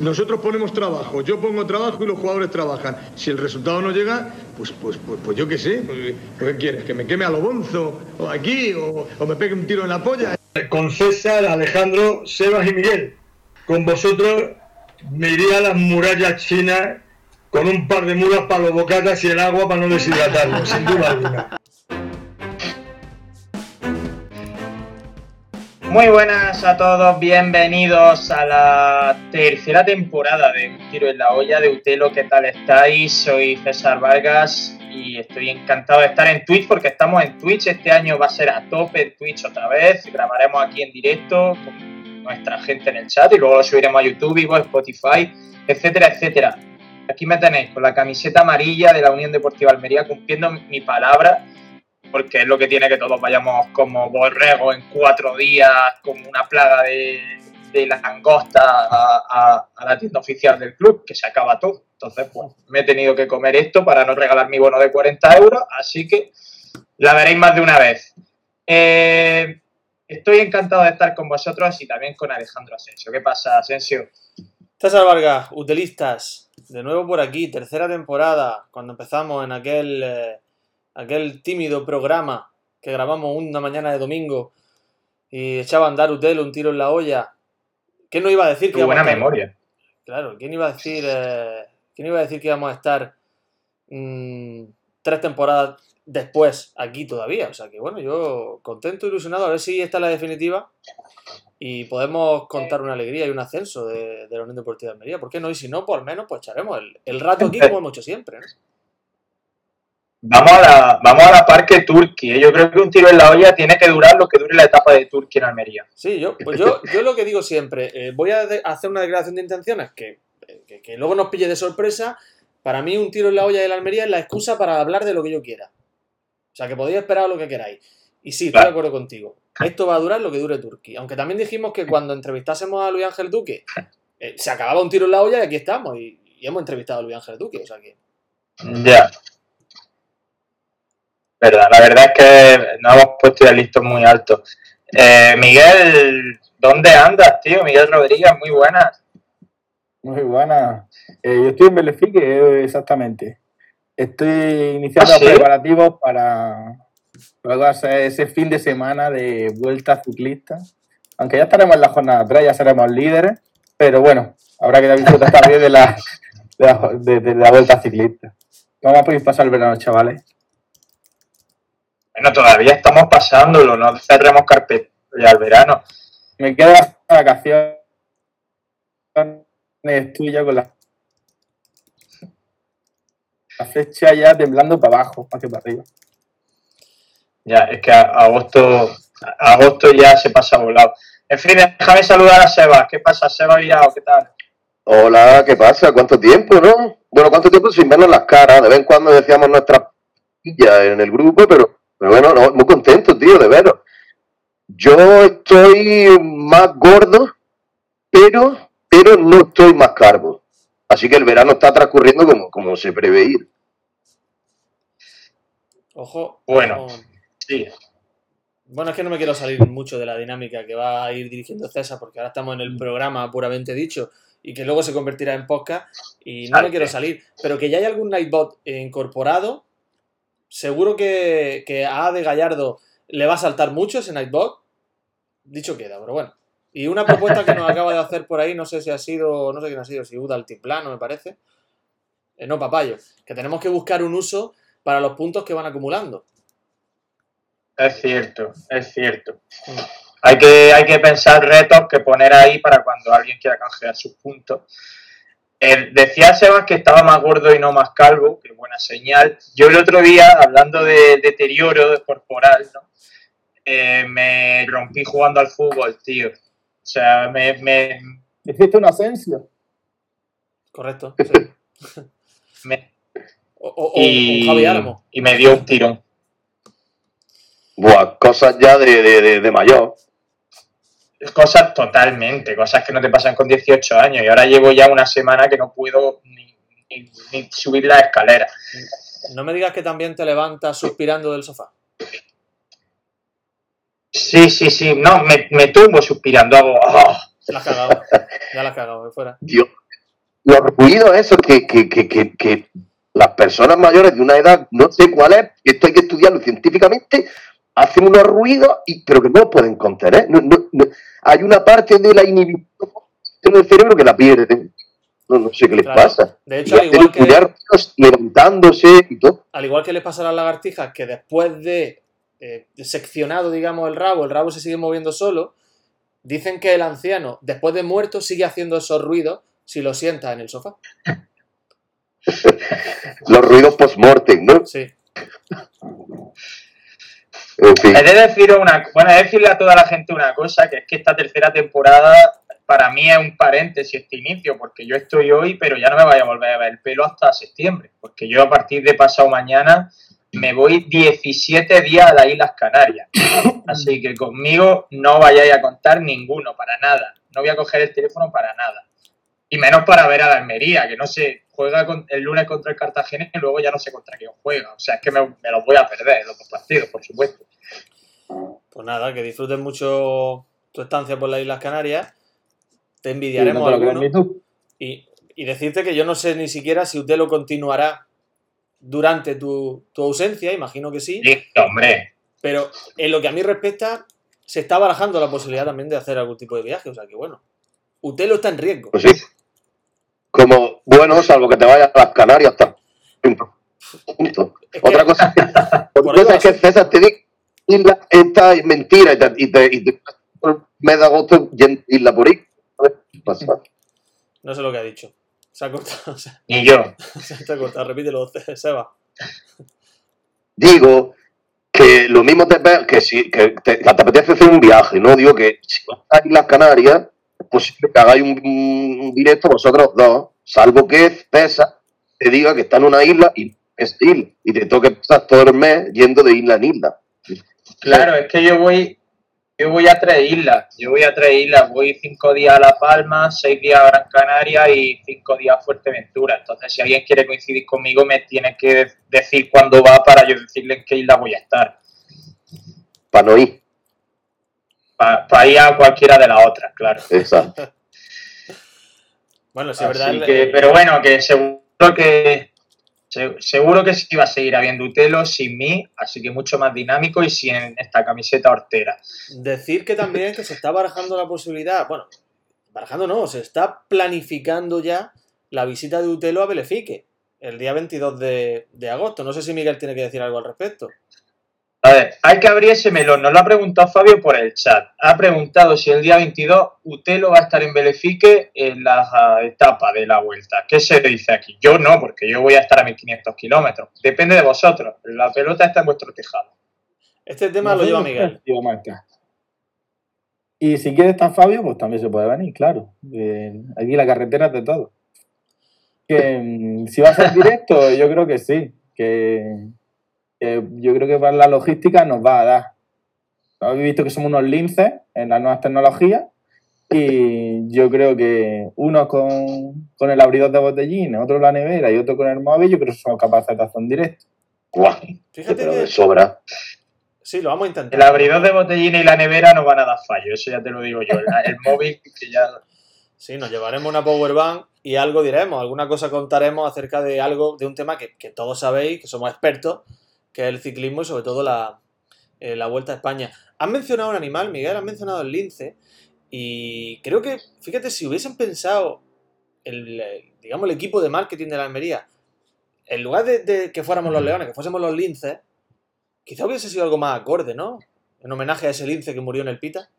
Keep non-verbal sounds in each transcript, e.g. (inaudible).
Nosotros ponemos trabajo, yo pongo trabajo y los jugadores trabajan. Si el resultado no llega, pues, pues, pues, pues yo qué sé. Pues, ¿Qué quieres? ¿Que me queme a lo bonzo? ¿O aquí? O, ¿O me pegue un tiro en la polla? Con César, Alejandro, Sebas y Miguel. Con vosotros me iría a las murallas chinas con un par de mulas para los bocatas y el agua para no deshidratarlo, sin duda alguna. Muy buenas a todos, bienvenidos a la tercera temporada de Un Tiro en la Olla de Utelo. ¿Qué tal estáis? Soy César Vargas y estoy encantado de estar en Twitch porque estamos en Twitch. Este año va a ser a tope en Twitch otra vez. Grabaremos aquí en directo con nuestra gente en el chat y luego lo subiremos a YouTube, Vivo, Spotify, etcétera, etcétera. Aquí me tenéis con la camiseta amarilla de la Unión Deportiva Almería cumpliendo mi palabra porque es lo que tiene que todos vayamos como borregos en cuatro días, como una plaga de, de langosta a, a, a, la tienda oficial del club, que se acaba todo. Entonces, pues me he tenido que comer esto para no regalar mi bono de 40 euros, así que la veréis más de una vez. Eh, estoy encantado de estar con vosotros y también con Alejandro Asensio. ¿Qué pasa, Asensio? César Vargas, utilistas, de nuevo por aquí, tercera temporada, cuando empezamos en aquel... Eh aquel tímido programa que grabamos una mañana de domingo y echaba a andar Utelo un tiro en la olla. ¿Quién no iba a decir que buena a estar... memoria. Claro, ¿quién iba a decir, eh... ¿quién iba a decir que íbamos a estar mmm, tres temporadas después aquí todavía? O sea que bueno, yo contento, ilusionado, a ver si esta es la definitiva y podemos contar una alegría y un ascenso de, de la Unión Deportiva de Almería. ¿Por qué no? Y si no, por lo menos pues echaremos el, el rato aquí (laughs) como hemos hecho siempre. ¿no? Vamos a la, vamos a la Parque Turquía. Yo creo que un tiro en la olla tiene que durar lo que dure la etapa de Turquía en Almería. Sí, yo, pues yo, yo lo que digo siempre, eh, voy a hacer una declaración de intenciones que, que, que, luego nos pille de sorpresa. Para mí, un tiro en la olla de la Almería es la excusa para hablar de lo que yo quiera. O sea, que podéis esperar lo que queráis. Y sí, estoy de acuerdo contigo. Esto va a durar lo que dure Turquía. Aunque también dijimos que cuando entrevistásemos a Luis Ángel Duque, eh, se acababa un tiro en la olla y aquí estamos. Y, y hemos entrevistado a Luis Ángel Duque. O sea que. Ya. Yeah. Verdad, la verdad es que no hemos puesto ya listos muy altos. Eh, Miguel, ¿dónde andas, tío? Miguel Rodríguez, muy buenas. Muy buenas. Eh, yo estoy en Belefique, exactamente. Estoy iniciando ¿Ah, sí? preparativos para, para ese fin de semana de vuelta ciclista. Aunque ya estaremos en la jornada 3, ya seremos líderes. Pero bueno, habrá que disfrutar también de la, de la, de, de la vuelta ciclista. Vamos a poder pasar el verano, chavales. Bueno, todavía estamos pasándolo, no cerremos carpeta ya al verano. Me queda vacaciones tuya con la, la flecha ya temblando para abajo, más que para arriba. Ya, es que a, agosto, a agosto ya se pasa volado. En fin, déjame saludar a Sebas. ¿Qué pasa, Sebas Villao? ¿Qué tal? Hola, ¿qué pasa? ¿Cuánto tiempo, no? Bueno, ¿cuánto tiempo sin vernos las caras? De vez en cuando decíamos nuestras pillas en el grupo, pero pero bueno, no, muy contento, tío, de veros. Yo estoy más gordo, pero, pero no estoy más carbo. Así que el verano está transcurriendo como, como se prevé ir. Ojo. Bueno, ojo. sí. Bueno, es que no me quiero salir mucho de la dinámica que va a ir dirigiendo César, porque ahora estamos en el programa puramente dicho y que luego se convertirá en podcast y no me quiero salir. Pero que ya hay algún Nightbot incorporado, seguro que, que a De Gallardo le va a saltar mucho ese Nightbot. Dicho queda, pero bueno. Y una propuesta que nos (laughs) acaba de hacer por ahí, no sé si ha sido, no sé quién ha sido, si Uda Altiplano, me parece. Eh, no, Papayo. Que tenemos que buscar un uso para los puntos que van acumulando. Es cierto, es cierto. Mm. Hay que, hay que pensar retos que poner ahí para cuando alguien quiera canjear sus puntos. Eh, decía Sebas que estaba más gordo y no más calvo, que buena señal. Yo el otro día, hablando de deterioro corporal, ¿no? eh, me rompí jugando al fútbol, tío. O sea, me... me... ¿Hiciste un ascenso? Correcto, (laughs) sí. me... O, o, y, o Javi Armo. y me dio un tirón. Buah, cosas ya de, de, de, de mayor cosas totalmente, cosas que no te pasan con 18 años. Y ahora llevo ya una semana que no puedo ni, ni, ni subir la escalera. No me digas que también te levantas suspirando del sofá. Sí, sí, sí. No, me, me tumbo suspirando. Hago. Oh. La has cagado. Ya la has cagado, fuera. Dios. Los ruidos esos que, que, que, que, que las personas mayores de una edad, no sé cuál es, esto hay que estudiarlo científicamente, hacen unos ruidos, y, pero que no los pueden contener. No, no, no. Hay una parte de la inhibición en el cerebro que la pierden. No, no sé qué les Claro. pasa. De hecho, Y al igual que- levantándose y todo. Al igual que les pasa a las lagartijas, que después de eh, seccionado, digamos, el rabo, el rabo se sigue moviendo solo, dicen que el anciano, después de muerto, sigue haciendo esos ruidos si lo sienta en el sofá. (laughs) Los ruidos post-mortem, ¿no? Sí. He de una, decirle a toda la gente una cosa, que es que esta tercera temporada para mí es un paréntesis este inicio, porque yo estoy hoy, pero ya no me vaya a volver a ver el pelo hasta septiembre, porque yo a partir de pasado mañana me voy 17 días a las Islas Canarias. Así que conmigo no vayáis a contar ninguno, para nada. No voy a coger el teléfono para nada. Y menos para ver a la Almería, que no sé, juega con- el lunes contra el Cartagena y luego ya no sé contra quién juega. O sea, es que me, me los voy a perder los dos partidos, por supuesto. Pues nada, que disfruten mucho tu estancia por las Islas Canarias. Te Sí, envidiaremos no te lo alguno. Y, y decirte que yo no sé ni siquiera si usted lo continuará durante tu, tu ausencia, imagino que sí, Listo, hombre. pero en lo que a mí respecta, se está barajando la posibilidad también de hacer algún tipo de viaje, o sea que bueno, Utelo está en riesgo. Pues sí. Como, bueno, salvo que te vayas a las Canarias hasta. Punto. Es que- Otra cosa, es que. (laughs) César te diga esta es mentira y te, y te, y te- mes de agosto isla por ahí. No sé lo que ha dicho. Se ha cortado, (laughs) se Ni yo. (laughs) ha cortado, repítelo, Seba. Digo que lo mismo te que si que te, que te apetece hacer un viaje, ¿no? Digo que si vas a Islas Canarias, posible que hagáis un, un directo vosotros dos, salvo que César te diga que está en una isla y es isla, y te toque pasar todo el mes yendo de isla en isla. Claro, es que yo voy, yo voy a tres islas. Yo voy a tres islas. Voy cinco días a La Palma, seis días a Gran Canaria y cinco días a Fuerteventura. Entonces, si alguien quiere coincidir conmigo, me tiene que decir cuándo va para yo decirle en qué isla voy a estar. Para no ir. Para ir a cualquiera de las otras, claro. Exacto. (laughs) Bueno, sí, es verdad. Así el- que, pero bueno, que seguro que se- seguro que sí va a seguir habiendo Utelo sin mí, así que mucho más dinámico y sin esta camiseta hortera. Decir que también que se está barajando la posibilidad, bueno, barajando no, se está planificando ya la visita de Utelo a Belefique el día 22 de, de agosto. No sé si Miguel tiene que decir algo al respecto. A ver, hay que abrir ese melón. Nos lo ha preguntado Fabio por el chat. Ha preguntado si el día 22 Utelo va a estar en Belefique en la ah, etapa de la vuelta. ¿Qué se dice aquí? Yo no, porque yo voy a estar a 1500 kilómetros. Depende de vosotros. La pelota está en vuestro tejado. Este tema lo lleva Miguel. Marca. Y si quieres estar Fabio, pues también se puede venir, claro. Eh, aquí la carretera es de todo. Que mm, si va a ser directo, (laughs) yo creo que sí. Que, que yo creo que para la logística nos va a dar. Habéis visto que somos unos linces en las nuevas tecnologías. Y yo creo que uno con, con el abridor de botellines, otro la nevera y otro con el móvil, yo creo que somos capaces de hacer un directo. Guau, Fíjate que sobra. sí, lo vamos a intentar. El abridor de botellina y la nevera no van a dar fallo. Eso ya te lo digo yo. El, el móvil que ya... Sí, nos llevaremos una power bank y algo diremos, alguna cosa contaremos acerca de algo, de un tema que, que todos sabéis, que somos expertos, que es el ciclismo y sobre todo la, eh, la Vuelta a España. Has mencionado un animal, Miguel, has mencionado el lince y creo que, fíjate, si hubiesen pensado el, eh, digamos, el equipo de marketing de la Almería, en lugar de, de que fuéramos los leones, que fuésemos los linces, quizá hubiese sido algo más acorde, ¿no? En homenaje a ese lince que murió en el Pita.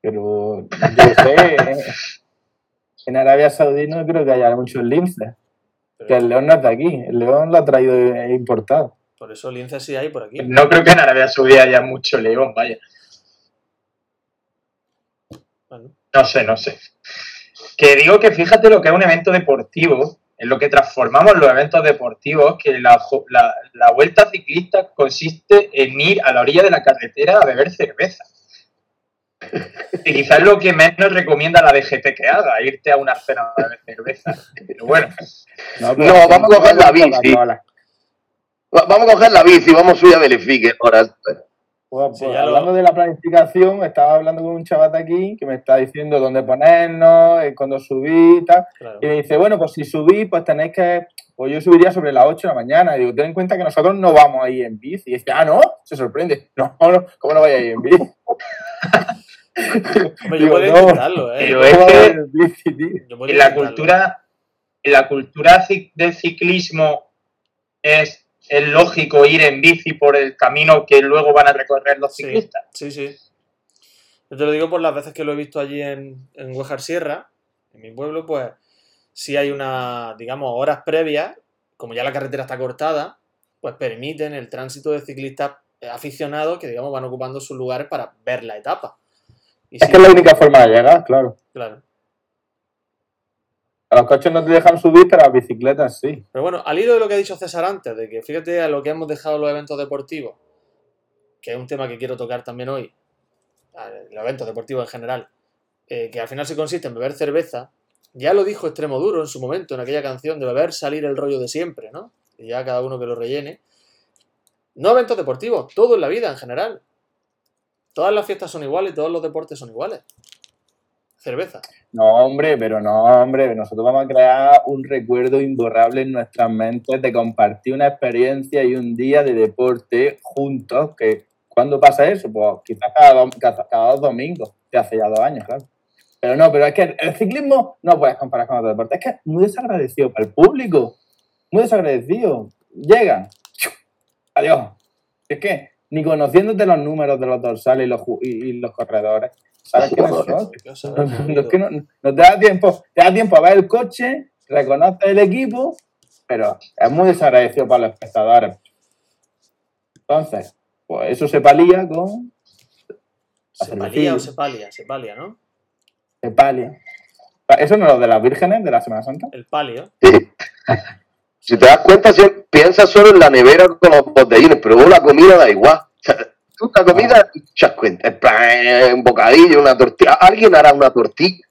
Pero yo sé, en Arabia Saudí no creo que haya muchos linces. Pero Que el león no es de aquí, el león lo ha traído e importado. por eso lince sí hay por aquí. No creo que en Arabia Saudí haya mucho león, vaya. Bueno. No sé, no sé. Que digo que fíjate lo que es un evento deportivo, en lo que transformamos los eventos deportivos, que la- la vuelta ciclista consiste en ir a la orilla de la carretera a beber cerveza. (laughs) Y quizás lo que menos recomienda la DGT que haga, irte a una cena beber cerveza. Pero bueno, No, vamos a coger la bici. Vamos a coger la bici, vamos a subir a Belefique. Ahora, Pues, Sí, pues, ya lo- hablando de la planificación, estaba hablando con un chaval de aquí que me está diciendo dónde ponernos, eh, cuándo subir y tal. Claro. Y me dice, bueno, pues si subís, pues tenéis que. Pues yo subiría sobre las 8 de la mañana. Y digo, ten en cuenta que nosotros no vamos ahí en bici. Y dice, ah, no, se sorprende. No, no, ¿cómo no vais a ir en bici? (laughs) Hombre, yo podría no. intentarlo, ¿eh? Pero ¿Cómo es que- en la cultura, en la cultura del ciclismo es, es lógico ir en bici por el camino que luego van a recorrer los Sí. ciclistas. Sí, sí. Yo te lo digo por las veces que lo he visto allí en, en Huejar Sierra, en mi pueblo, pues si hay una, digamos, horas previas, como ya la carretera está cortada, pues permiten el tránsito de ciclistas aficionados que, digamos, van ocupando sus lugares para ver la etapa. Y Es que es la única forma de llegar, claro. claro. A los coches no te dejan subir, pero a las bicicletas sí. Pero bueno, al hilo de lo que ha dicho César antes, de que fíjate a lo que hemos dejado los eventos deportivos, que es un tema que quiero tocar también hoy, los eventos deportivos en general, eh, que al final se consiste en beber cerveza, ya lo dijo Extremo Duro en su momento, en aquella canción de beber salir el rollo de siempre, ¿no? Y ya cada uno que lo rellene. No eventos deportivos, todo en la vida en general. Todas las fiestas son iguales todos los deportes son iguales. Cerveza. No, hombre, pero no, hombre. Nosotros vamos a crear un recuerdo imborrable en nuestras mentes de compartir una experiencia y un día de deporte juntos. Que ¿Cuándo pasa eso? Pues quizás cada dos domingos, que hace ya dos años, claro. Pero no, pero es que el ciclismo no puedes comparar con otro deporte. Es que es muy desagradecido para el público. Muy desagradecido. Llegan. Adiós. Es que ni conociéndote los números de los dorsales y los, y, y los corredores, ¿sabes? ¿Qué No, no, comido? es que no, no te da tiempo, te da tiempo a ver el coche, reconoces el equipo, pero es muy desagradecido para los espectadores. Entonces, pues eso se palía con ¿Se palía o se palia? Se palia, ¿no? se palia. Eso no es lo de las vírgenes de la Semana Santa. El palio. Sí. (laughs) Si te das cuenta, si piensas solo en la nevera con los botellines, pero luego la comida da igual. O (laughs) sea, tú la comida, te echas cuenta, un bocadillo, una tortilla. Alguien hará una tortilla,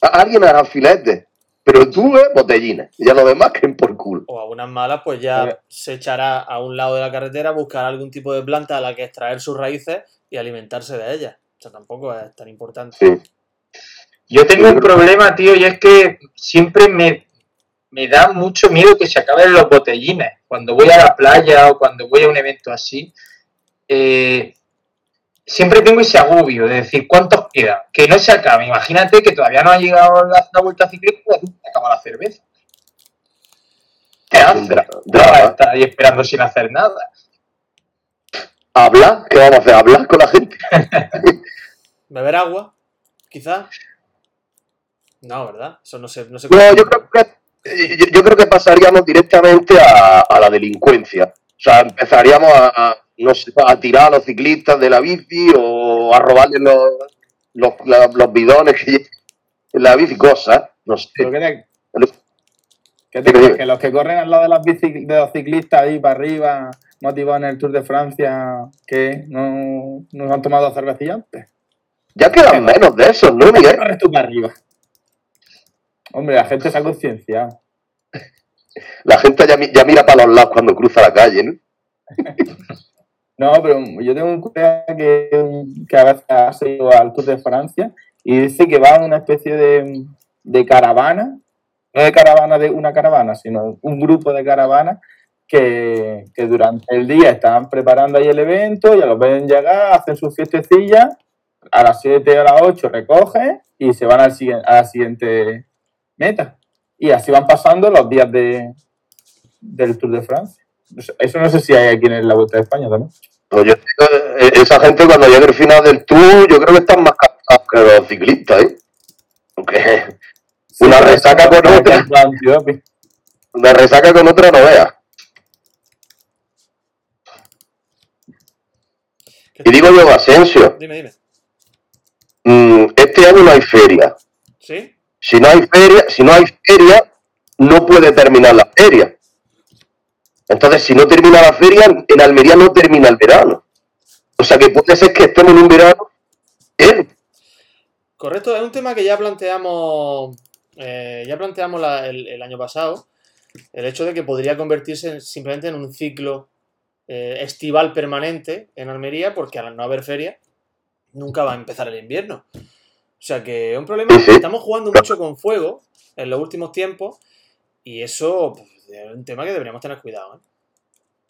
a- alguien hará filete, pero tú ves botellines, y ya lo demás que por culo. o a unas malas, pues ya se echará a un lado de la carretera, buscará algún tipo de planta a la que extraer sus raíces y alimentarse de ellas. O sea, tampoco es tan importante. Sí. Yo tengo un problema, tío, y es que siempre me, me da mucho miedo que se acaben los botellines. Cuando voy a la playa o cuando voy a un evento así, eh, siempre tengo ese agobio de decir cuántos quedan. Que no se acabe. Imagínate que todavía no ha llegado la, la vuelta ciclista y se acaba la cerveza. ¿Qué Es un haces? dra- No vas a drama. estar ahí esperando sin hacer nada. ¿Hablar? ¿Qué vamos a hacer? ¿Hablar con la gente? (laughs) ¿Beber agua? Quizás. No, ¿verdad? Eso no se, no se No, yo creo que, yo, yo creo que pasaríamos directamente a, a la delincuencia. O sea, empezaríamos a, a, no sé, a tirar a los ciclistas de la bici o a robarles los, los, la- los bidones que (laughs) la bici, cosas. No sé. ¿Pero qué te, qué crees? Que los que corren al lado de, las bici- de los ciclistas ahí para arriba, motivados en el Tour de Francia, que no, no han tomado cervecilla antes. Ya quedan menos de esos, ¿no, Miguel? Corres tú para arriba. Hombre, la gente se ha concienciado. La gente ya, mi- ya mira para los lados cuando cruza la calle, ¿no? (laughs) No, pero yo tengo un colega que, que a veces ha ido al Tour de Francia y dice que va a una especie de, de caravana, no de caravana de una caravana, sino un grupo de caravanas que, que durante el día están preparando ahí el evento, ya los ven llegar, hacen sus fiestecillas, a las 7 o a las 8 recogen y se van al siguiente, a la siguiente meta. Y así van pasando los días de, del Tour de Francia. Eso no sé si hay aquí en la Vuelta de España también. Pues yo eh, esa gente cuando llegue el final del tour, yo creo que están más cansados que los ciclistas, ¿eh? Porque Una resaca con otra. Una resaca con otra no veas. ¿Qué Y digo yo, Asensio, Dime, dime. mm, este año no hay feria. ¿Sí? Si no hay feria, si no hay feria, no puede terminar la feria. Entonces, si no termina la feria, en Almería no termina el verano. O sea que puede ser que estemos en un verano. Correcto, es un tema que ya planteamos, eh, ya planteamos la- el, año pasado, el hecho de que podría convertirse en- simplemente en un ciclo eh, estival permanente en Almería, porque al no haber feria, nunca va a empezar el invierno. O sea que es un problema. Estamos jugando mucho con fuego en los últimos tiempos y eso pues, es un tema que deberíamos tener cuidado. ¿eh?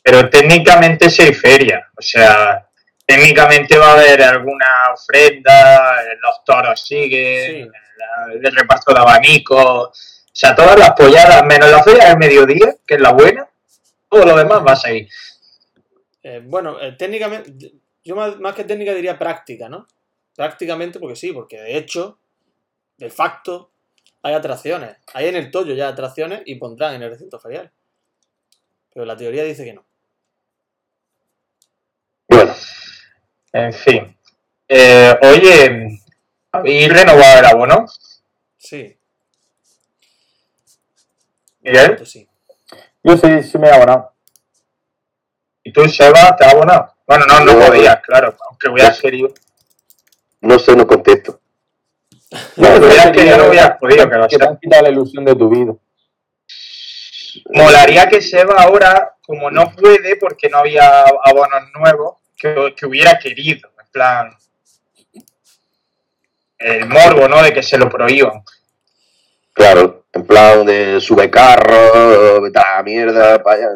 Pero técnicamente sí hay feria. O sea, técnicamente va a haber alguna ofrenda, los toros siguen, el, reparto de abanico. O sea, todas las polladas, menos la feria del mediodía, que es la buena, todo lo demás va a seguir. Eh, bueno, eh, técnicamente, yo más, más, que técnica diría práctica, ¿no? Prácticamente porque sí, porque de hecho, de facto, hay atracciones. Hay en el Toyo ya atracciones y pondrán en el recinto ferial. Pero la teoría dice que no. Bueno, en fin. Eh, oye, ¿y renovado el abono? Sí. ¿Miguel? Sí. Yo sí, sí me he abonado. ¿Y tú, Seba, te has abonado? Bueno, no, no, no podías, claro, aunque hubieras querido. No sé, no contesto. (laughs) No, es que yo no hubiera podido que lo te han quitado la ilusión de tu vida. Molaría que Seba ahora, como no puede porque no había abonos nuevos, que, que hubiera querido, en plan. El morbo, ¿no? De que se lo prohíban. Claro, en plan de sube carro, vete a la mierda, vaya.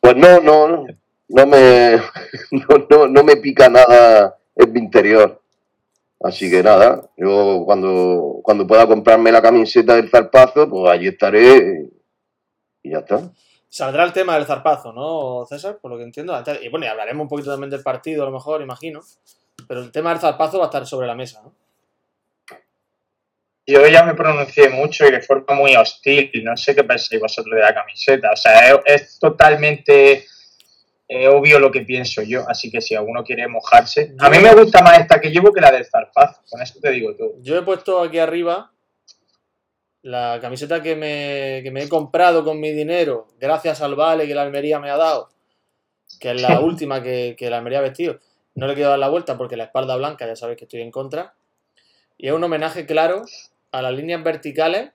Pues no, no, no me, (laughs) no, no, no me pica nada en mi interior. Así que nada, yo cuando, cuando pueda comprarme la camiseta del zarpazo, pues allí estaré y ya está. Saldrá el tema del zarpazo, ¿no, César? Por lo que entiendo. Y bueno, y hablaremos un poquito también del partido, a lo mejor, imagino. Pero el tema del zarpazo va a estar sobre la mesa, ¿no? Yo ya me pronuncié mucho y de forma muy hostil. No sé qué pensáis vosotros de la camiseta. O sea, es totalmente es obvio lo que pienso yo, así que si alguno quiere mojarse. A mí me gusta más esta que llevo que la del zarpazo, con eso te digo todo. Yo he puesto aquí arriba la camiseta que me, que me he comprado con mi dinero, gracias al vale que la Almería me ha dado, que es la (laughs) última que, que la Almería ha vestido. No le quiero dar la vuelta porque la espalda blanca, ya sabéis que estoy en contra. Y es un homenaje claro a las líneas verticales.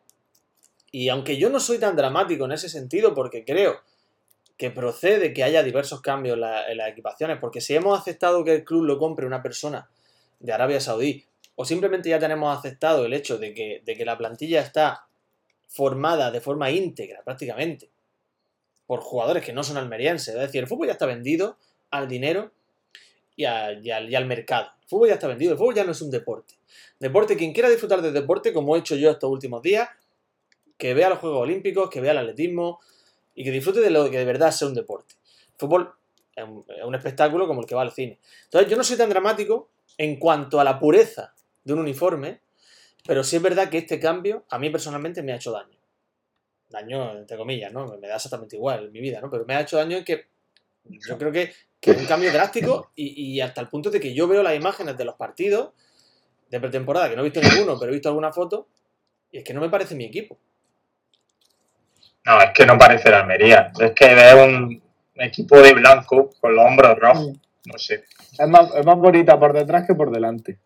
Y aunque yo no soy tan dramático en ese sentido, porque creo que procede que haya diversos cambios en, las equipaciones, porque si hemos aceptado que el club lo compre una persona de Arabia Saudí, o simplemente ya tenemos aceptado el hecho de que, de que la plantilla está formada de forma íntegra prácticamente por jugadores que no son almerienses, es decir, el fútbol ya está vendido al dinero y, al, y al mercado. El fútbol ya está vendido, el fútbol ya no es un deporte. Deporte, quien quiera disfrutar de deporte, como he hecho yo estos últimos días, que vea los Juegos Olímpicos, que vea el atletismo, y que disfrute de lo que de verdad sea un deporte. fútbol es un, espectáculo como el que va al cine. Entonces yo no soy tan dramático en cuanto a la pureza de un uniforme, pero sí es verdad que este cambio a mí personalmente me ha hecho daño. Daño, entre comillas, ¿no? Me da exactamente igual en mi vida, ¿no? Pero me ha hecho daño en que yo creo que, es un cambio drástico y, y, hasta el punto de que yo veo las imágenes de los partidos de pretemporada, que no he visto ninguno, pero he visto alguna foto, y es que no me parece mi equipo. No, es que no parece la Almería. Es que es un equipo de blanco con los hombros rojos. No sé. Es más, es más bonita por detrás que por delante.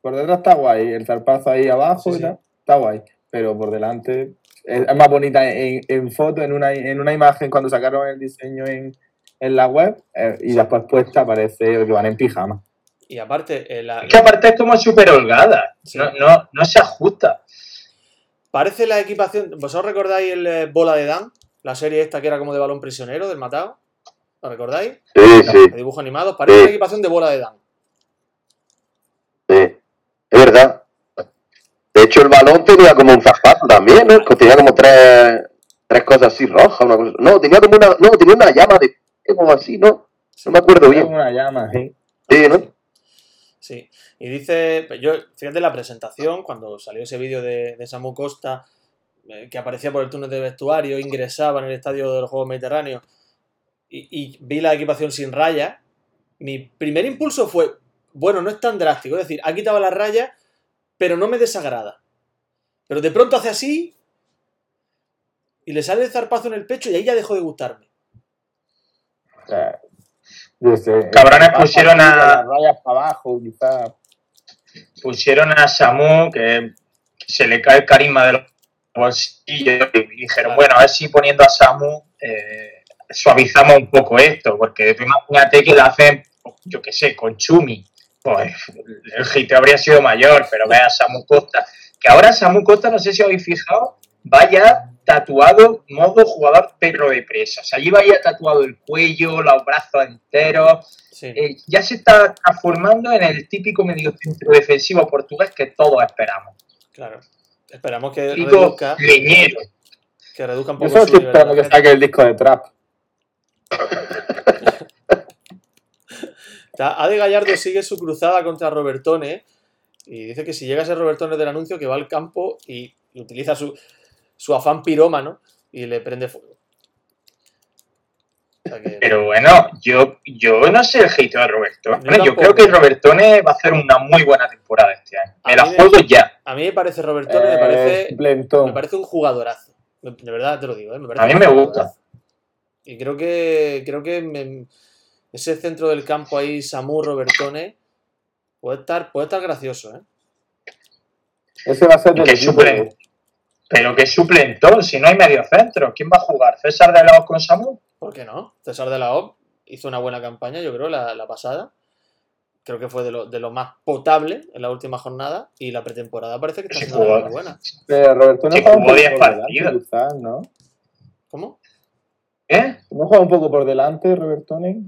Por detrás está guay. El zarpazo ahí abajo está guay. Pero por delante es, más bonita en, foto, en una, en una imagen cuando sacaron el diseño en, la web. Eh, y después puesta parece que van en pijama. Y aparte, eh, es que aparte es como súper holgada. No, no, no se ajusta. Parece la equipación. ¿Vosotros recordáis el eh, Bola de Dan? La serie esta que era como de balón prisionero, del matado. ¿Lo recordáis? Sí, sí. De dibujos animados. Parece la equipación de Bola de Dan. Sí, es verdad. De hecho, el balón tenía como un zapato también, ¿no? Tenía como tres, tres cosas así rojas. Una cosa. No, tenía como una, no, tenía una llama de como así, ¿no? No me acuerdo bien. Una llama, sí. Sí, ¿no? Sí. Y dice, pues yo, fíjate la presentación, cuando salió ese vídeo de, Samu Costa, eh, que aparecía por el túnel de vestuario, ingresaba en el estadio de los Juegos Mediterráneos, y, vi la equipación sin raya, mi primer impulso fue, bueno, no es tan drástico, es decir, ha quitado la raya, pero no me desagrada. Pero de pronto hace así, y le sale el zarpazo en el pecho, y ahí ya dejó de gustarme. Cabrones pusieron a. Rayas para abajo, Pusieron a Samu que, se le cae el carisma de los bolsillos y dijeron, bueno, a ver si poniendo a Samu eh, suavizamos un poco esto, porque tú imagínate que lo hacen, yo qué sé, con Chumi, pues el hit habría sido mayor, pero vea Samu Costa, que ahora Samu Costa, no sé si habéis fijado, vaya tatuado modo jugador perro de presas. Allí vaya tatuado el cuello, los brazos enteros. Eh, ya se está transformando en el típico mediocentro defensivo portugués que todos esperamos. Claro. Esperamos que reduzca. Leñero. Que reduzca un poco. Yo solo estoy esperando que saque el disco de (laughs) trap. Ade Gallardo sigue su cruzada contra Robertone y dice que si llega a ser Robertone del anuncio que va al campo y utiliza su, su afán pirómano y le prende fuego. Pero bueno, yo, yo no sé el hate de Robertone. Yo, creo que Robertone va a hacer una muy buena temporada este año. Me la juego ya. A mí me parece Robertone, me, parece, me parece un jugadorazo. De verdad te lo digo. ¿eh? a mí me gusta. Y creo que creo que ese centro del campo ahí, Samu Robertone, puede estar, puede estar gracioso. ¿eh? Ese va a ser del suple, Pero que suplentón, si no hay medio centro. ¿Quién va a jugar? ¿César de la O con Samu? ¿Por qué no? César de la O hizo una buena campaña, yo creo, la, pasada. Creo que fue de lo, de lo, más potable en la última jornada y la pretemporada parece que está siendo muy buena. Pero Roberto no jugó 10 partidos. ¿no? ¿Cómo? ¿Eh? ¿No juega un poco por delante Robertone?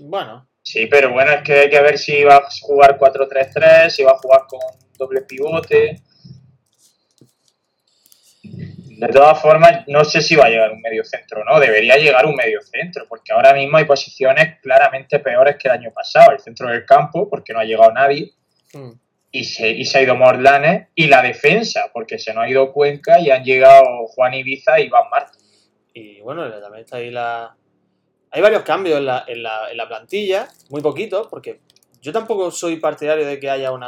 Bueno. Sí, pero bueno, es que hay que ver si va a jugar 4-3-3, si va a jugar con doble pivote. De todas formas, no sé si va a llegar un medio centro, ¿no? Debería llegar un medio centro, porque ahora mismo hay posiciones claramente peores que el año pasado. El centro del campo, porque no ha llegado nadie, hmm. y, se, se ha ido Morlanes, y la defensa, porque se nos ha ido Cuenca y han llegado Juan Ibiza y Iván Martín. Y bueno, también está ahí la. Hay varios cambios en la, en la, en la plantilla, muy poquitos, porque yo tampoco soy partidario de que haya un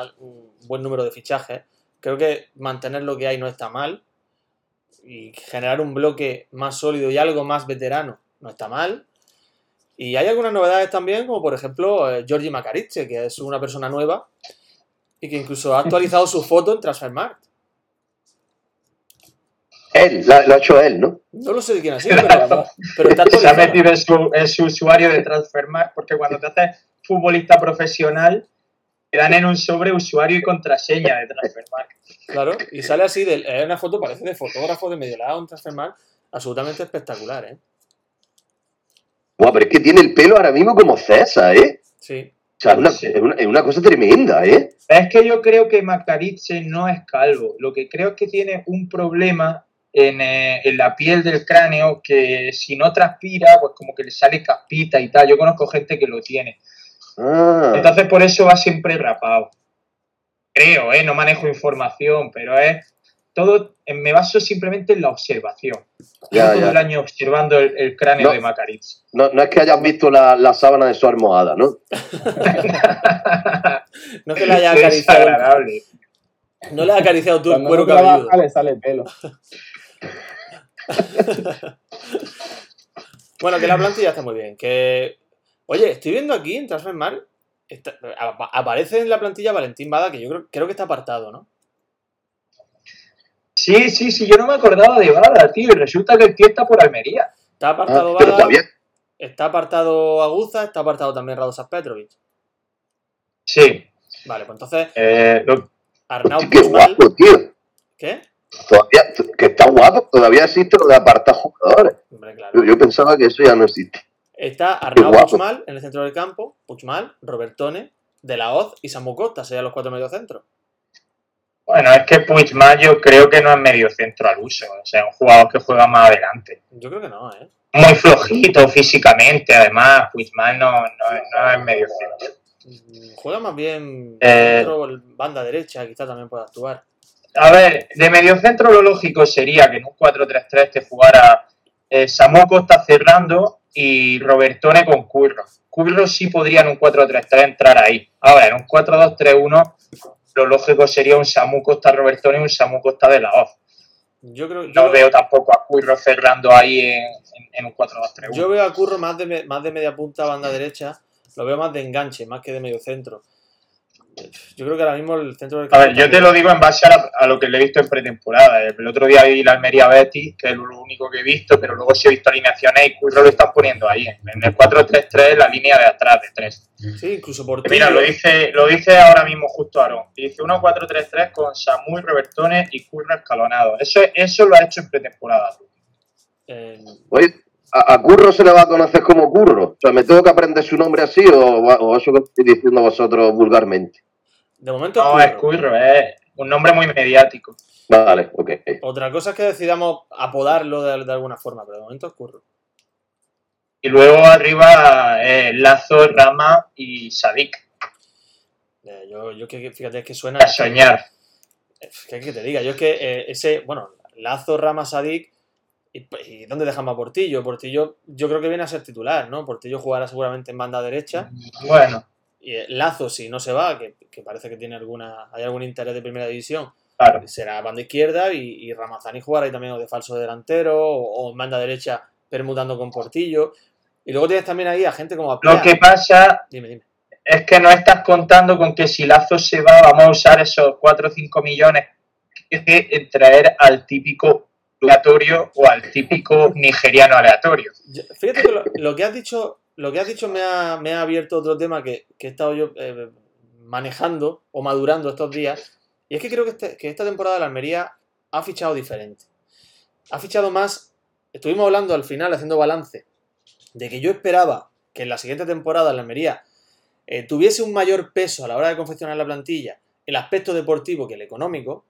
buen número de fichajes. Creo que mantener lo que hay no está mal. Y generar un bloque más sólido y algo más veterano no está mal. Y hay algunas novedades también, como por ejemplo eh, Giorgi Macarice, que es una persona nueva y que incluso ha actualizado su foto en Transfermarkt. Él, lo ha hecho él, ¿no? No lo sé de quién ha sido, pero, pero está (laughs) Se ha metido en su, en su usuario de Transfermarkt porque cuando te haces futbolista profesional te dan en un sobre usuario y contraseña de Transfermarkt. Claro, y sale así, de, es una foto, parece de fotógrafo de medio lado en Transfermarkt, absolutamente espectacular, ¿eh? Guau, pero es que tiene el pelo ahora mismo como César, ¿eh? Sí. O sea, es una, es una, cosa tremenda, ¿eh? Es que yo creo que Macarice no es calvo. Lo que creo es que tiene un problema eh, en, la piel del cráneo que si no transpira, pues como que le sale caspita y tal. Yo conozco gente que lo tiene. Ah. Entonces por eso va siempre rapado. Creo, ¿eh? No manejo información, pero es todo, me baso simplemente en la observación. Ya, todo el año observando el, cráneo de Macaritz. No, no, es que hayas visto la, la, sábana de su almohada, ¿no? (laughs) no que la haya acariciado. No le has acariciado tú el cuero cabelludo. Le sale pelo. (laughs) bueno, que la plantilla está muy bien. Que. Oye, estoy viendo aquí en Transfermarkt. Aparece en la plantilla Valentín Bada, que yo creo, creo que está apartado, ¿no? Sí, sí, sí, yo no me acordaba de Bada, tío. Y resulta que el tío está por Almería. Está apartado ah, Bada. Está apartado Aguza, está apartado también Radosas Petrovic. Sí. Vale, pues entonces. Eh, Arnau tío. ¿Qué? Todavía, que está guapo, todavía existe lo de apartar jugadores. yo, pensaba que eso ya no existe. Está Arnau Puchmal en el centro del campo, Puchmal, Robertone, De La Hoz y Samu Costa, serían los cuatro mediocentros. Bueno, es que Puigmal yo creo que no es medio centro al uso, o sea, un jugador que juega más adelante. Yo creo que no, ¿eh? Muy flojito físicamente, además, Puigmal no, no, es medio centro. Mm, juega más bien eh, banda derecha, quizá también pueda actuar. A ver, de medio centro lo lógico sería que en un 4-3-3 te jugara eh, Samu Costa cerrando y Robertone con Curro. Curro sí podría en un 4-3-3 entrar ahí. Ahora, en un 4-2-3-1 lo lógico sería un Samu Costa Robertone y un Samu Costa de la Oz. Yo creo, no veo tampoco a Curro cerrando ahí en, un 4-2-3-1. Yo veo a Curro más de, más de media punta banda derecha, lo veo más de enganche, más que de medio centro. Yo creo que ahora mismo el centro del A ver, yo te lo digo en base a, lo que le he visto en pretemporada. El otro día vi la Almería Betis, que es lo único que he visto, pero luego sí he visto alineaciones y Curro lo están poniendo ahí. En el 4-3-3, la línea de atrás de 3. Sí, incluso por Mira, lo dice, lo dice ahora mismo justo Aaron. Dice 1-4-3-3 con Samuel Robertones y Curro escalonado. Eso, eso lo ha hecho en pretemporada. Eh... Oye, ¿A, Curro se le va a conocer como Curro? O sea, ¿me tengo que aprender su nombre así o, eso que estoy diciendo vosotros vulgarmente? De momento no, es Curro, es un nombre muy mediático. Vale, ok. Otra cosa es que decidamos apodarlo de, alguna forma, pero de momento es Curro. Y luego arriba eh, Lazo, Rama y Sadik. Eh, yo, yo que, fíjate, que suena... A soñar. ¿Qué que te diga? Yo es que eh, ese, bueno, Lazo, Rama, Sadik ¿Y, dónde dejamos a Portillo? Portillo yo creo que viene a ser titular, ¿no? Portillo jugará seguramente en banda derecha. Bueno. Y Lazo, si no se va, que, parece que tiene alguna hay algún interés de primera división, claro. será banda izquierda y, y Ramazani jugará ahí también o de falso delantero o, en banda derecha permutando con Portillo. Y luego tienes también ahí a gente como Lo que pasa es que no estás contando con que si Lazo se va, vamos a usar esos 4 o 5 millones que traer al típico aleatorio o al típico nigeriano aleatorio. Fíjate que lo, que has dicho, lo que has dicho me ha, abierto otro tema que, he estado yo eh, manejando o madurando estos días. Y es que creo que, este, esta temporada de la Almería ha fichado diferente. Ha fichado más. Estuvimos hablando al final, haciendo balance, de que yo esperaba que en la siguiente temporada la Almería eh, tuviese un mayor peso a la hora de confeccionar la plantilla el aspecto deportivo que el económico,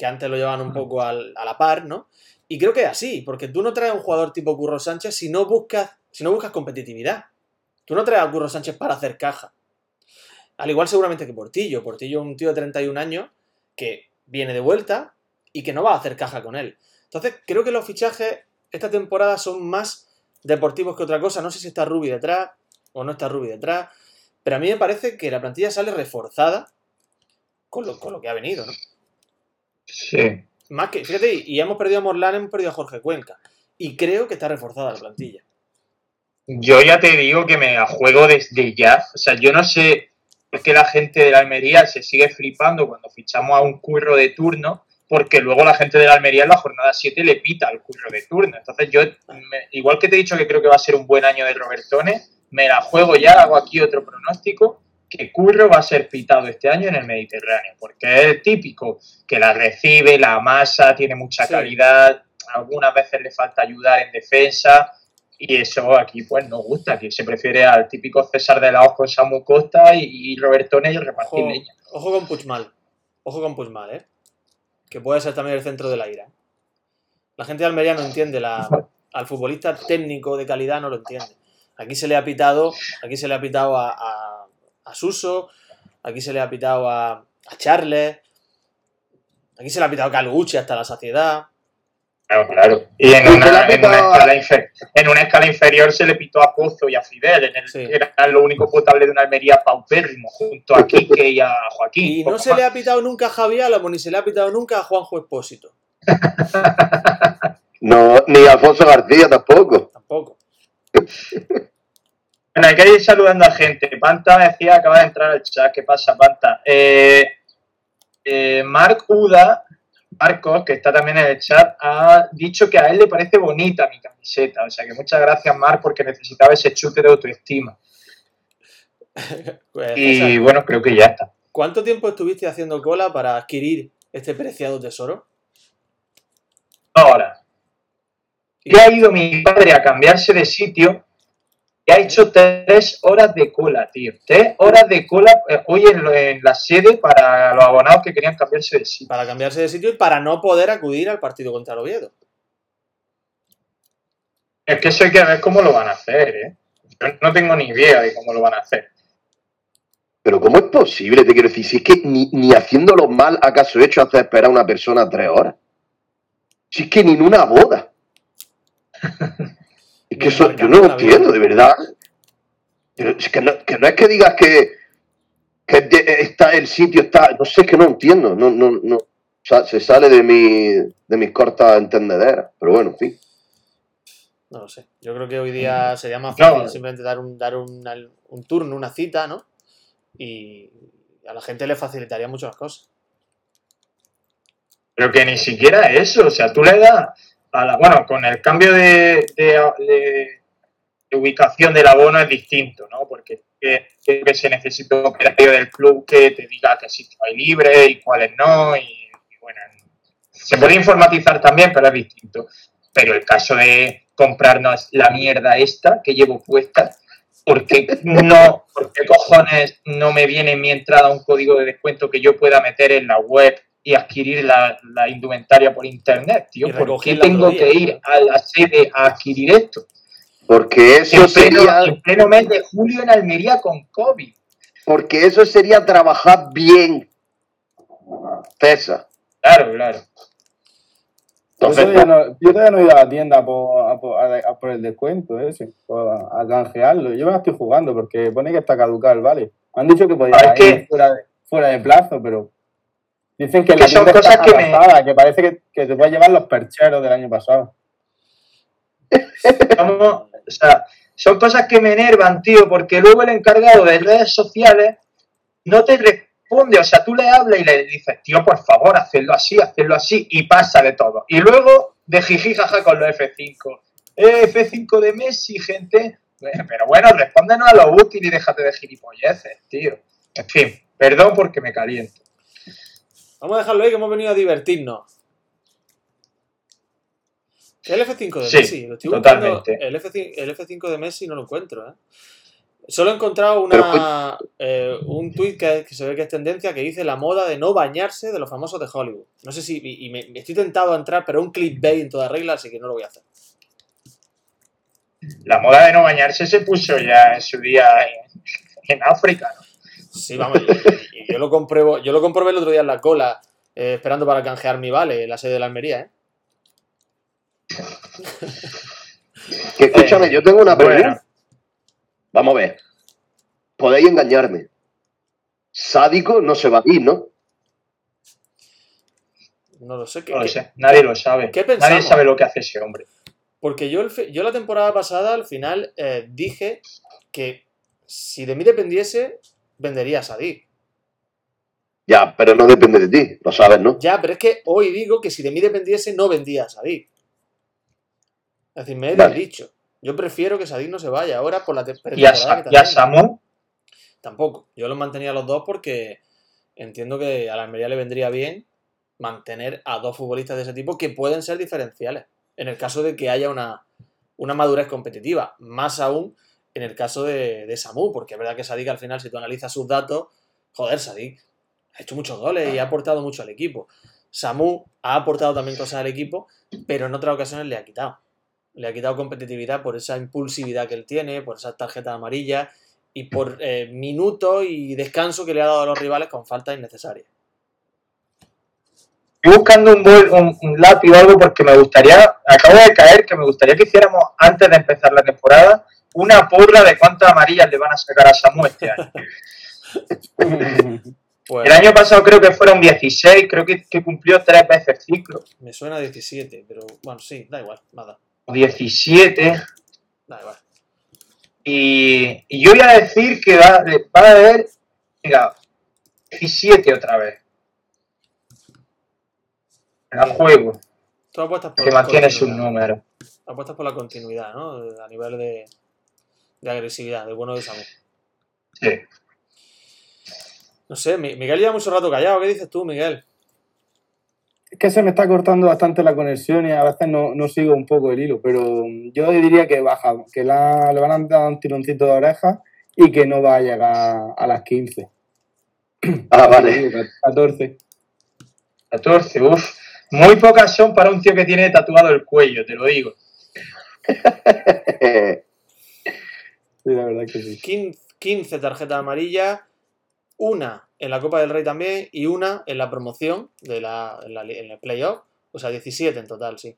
que antes lo llevaban un poco a la par, ¿no? Y creo que es así, porque tú no traes a un jugador tipo Curro Sánchez si no buscas, si no buscas competitividad. Tú no traes a Curro Sánchez para hacer caja. Al igual seguramente que Portillo. Portillo es un tío de 31 años que viene de vuelta y que no va a hacer caja con él. Entonces, creo que los fichajes esta temporada son más deportivos que otra cosa. No sé si está Ruby detrás o no está Ruby detrás, pero a mí me parece que la plantilla sale reforzada con lo, con lo que ha venido, ¿no? Sí. Más que, fíjate, y hemos perdido a Morlán, hemos perdido a Jorge Cuenca. Y creo que está reforzada la plantilla. Yo ya te digo que me la juego desde ya. O sea, yo no sé es que la gente de la Almería se sigue flipando cuando fichamos a un curro de turno, porque luego la gente de la Almería en la jornada 7 le pita al curro de turno. Entonces yo, igual que te he dicho que creo que va a ser un buen año de Robertone, me la juego ya, hago aquí otro pronóstico que Curro va a ser pitado este año en el Mediterráneo, porque es típico que la recibe, la masa, tiene mucha calidad, algunas veces le falta ayudar en defensa, y eso aquí pues nos gusta, que se prefiere al típico César de la Hoz con Samu Costa y, Roberto Nello repartir ojo, Ojo con Puchmal, ojo con Puchmal, ¿eh? que puede ser también el centro de la ira. La gente de Almería no entiende, la, al futbolista técnico de calidad no lo entiende. Aquí se le ha pitado, aquí se le ha pitado a a Suso, aquí se le ha pitado a, a Charles, aquí se le ha pitado a Calucci hasta la saciedad. Claro, claro. Y en una, escala inferior se le pitó a Pozo y a Fidel, en el, era lo único potable de una Almería paupérrimo, junto a Quique y a Joaquín. Y no se le ha pitado nunca a Javier Álamo, ni se le ha pitado nunca a Juanjo Espósito. (laughs) no, ni a Alfonso García tampoco. Tampoco. (laughs) Bueno, hay que ir saludando a gente. Panta me decía, acaba de entrar al chat. ¿Qué pasa, Panta? Eh, eh, Marc Uda, Marcos, que está también en el chat, ha dicho que a él le parece bonita mi camiseta. O sea que muchas gracias, Marc, porque necesitaba ese chute de autoestima. (laughs) Pues, y bueno, creo que ya está. ¿Cuánto tiempo estuviste haciendo cola para adquirir este preciado tesoro? Ahora. Y ha ido mi padre a cambiarse de sitio ha hecho tres horas de cola, tío. Tres horas de cola eh, hoy en, la sede para los abonados que querían cambiarse de sitio. Para cambiarse de sitio y para no poder acudir al partido contra el Oviedo. Es que eso hay que ver cómo lo van a hacer, ¿eh? Yo no tengo ni idea de cómo lo van a hacer. Pero ¿cómo es posible? Te quiero decir, si es que ni, ni haciéndolo mal acaso he hecho hacer esperar a una persona tres horas. Si es que ni en una boda. (laughs) Es que eso yo no lo entiendo, de verdad. es que no, es que digas que, está el sitio, está. No sé, es que no entiendo. No, no, no. se sale de mi, de mis cortas entendederas. Pero bueno, en fin. No lo sé. Yo creo que hoy día sería más fácil simplemente dar un, dar un, turno, una cita, ¿no? Y, a la gente le facilitaría mucho las cosas. Pero que ni siquiera eso, o sea, tú le das bueno, con el cambio de, de, ubicación del abono es distinto, ¿no? Porque que, que se necesita un operario del club que te diga que sitios hay libre y cuáles no, y, bueno, se puede informatizar también, pero es distinto. Pero el caso de comprarnos la mierda esta que llevo puesta, ¿por qué no, por qué cojones no me viene en mi entrada un código de descuento que yo pueda meter en la web y adquirir la, indumentaria por internet, tío? ¿Por qué tengo que ir a la sede a adquirir esto? Porque eso sería... En pleno mes de julio en Almería con COVID. Porque eso sería trabajar bien, César. Claro, claro. Yo, todavía no, yo, todavía no, he ido a la tienda por, por, el descuento ese, a, canjearlo. Yo me la estoy jugando porque pone que está caducal, ¿vale? Han dicho que podía ir que... fuera, de, fuera de plazo, pero dicen que, la son cosas que, me... que parece que, que te puede llevar los percheros del año pasado. (laughs) o sea, son cosas que me enervan, tío, porque luego el encargado de redes sociales no te responde, o sea, tú le hablas y le dices, tío, por favor, hacedlo así, hacedlo así, y pasa de todo. Y luego de jiji jaja con los F5. Eh, F5 de Messi, gente. Pero bueno, respóndenos a lo útil y déjate de gilipolleces, tío. En fin, perdón porque me caliento. Vamos a dejarlo ahí que hemos venido a divertirnos. El F5 de Messi, lo estoy totalmente. El, F5, de Messi no lo encuentro, ¿eh? Solo he encontrado una, eh, un tuit que, se ve que es tendencia que dice la moda de no bañarse de los famosos de Hollywood. No sé si. Y, me, estoy tentado a entrar, pero un clickbait en toda regla, así que no lo voy a hacer. La moda de no bañarse se puso ya en su día en, África, ¿no? Sí, vamos. y yo lo compruebo, yo lo comprobé el otro día en la cola, eh, esperando para canjear mi vale, en la sede de la Almería, ¿eh? que escúchame, yo tengo una pregunta. Vamos a ver. Podéis engañarme. Sádico no se va a ir, ¿no? No lo sé. no lo sé. Nadie lo sabe. Nadie sabe lo que hace ese hombre. Porque yo, yo la temporada pasada, al final, eh, dije que si de mí dependiese, vendería a Sadik. Ya, pero no depende de ti, lo sabes, ¿no? Ya, pero es que hoy digo que si de mí dependiese, no vendía a Sadik. Es decir, me he dicho. Yo prefiero que Sadik no se vaya ahora por la ¿Y a, ¿Y a Samu? Tampoco. Yo los mantenía a los dos porque entiendo que a la Almería le vendría bien mantener a dos futbolistas de ese tipo que pueden ser diferenciales. En el caso de que haya una, madurez competitiva. Más aún en el caso de, de Samu, porque es verdad que Sadik al final, si tú analizas sus datos, joder, Sadik ha hecho muchos goles y ha aportado mucho al equipo. Samu ha aportado también cosas al equipo, pero en otras ocasiones le ha quitado le ha quitado competitividad por esa impulsividad que él tiene, por esas tarjetas amarillas y por (clears throat) eh, minutos y descanso que le ha dado a los rivales con faltas innecesarias. Estoy buscando un, un, lápiz o algo porque me gustaría, acabo de caer, que me gustaría que hiciéramos antes de empezar la temporada una porra de cuántas amarillas le van a sacar a Samu este año. (laughs) Pues el año pasado creo que fueron 16, creo que, que cumplió tres veces ciclo. Me suena 17, pero bueno, sí, da igual, nada. 17. Y, y, yo voy a decir que va, va a haber, mira, 17 otra vez. En el juego. que mantiene su número. Apuestas por la continuidad, ¿no? A nivel de, de agresividad, de bueno de Samu. Sí. No sé, Miguel lleva mucho rato callado. ¿Qué dices tú, Miguel? Es que se me está cortando bastante la conexión y a veces no, sigo un poco el hilo, pero yo diría que baja, que le van a dar un tironcito de oreja y que no va a llegar a las 15. Ah, (coughs) vale. 14. 14, uff. Muy pocas son para un tío que tiene tatuado el cuello, te lo digo. (laughs) sí, la verdad que sí. 15 tarjetas amarillas, una en la Copa del Rey también y una en la promoción de la, en, el playoff. O sea, 17 en total, sí.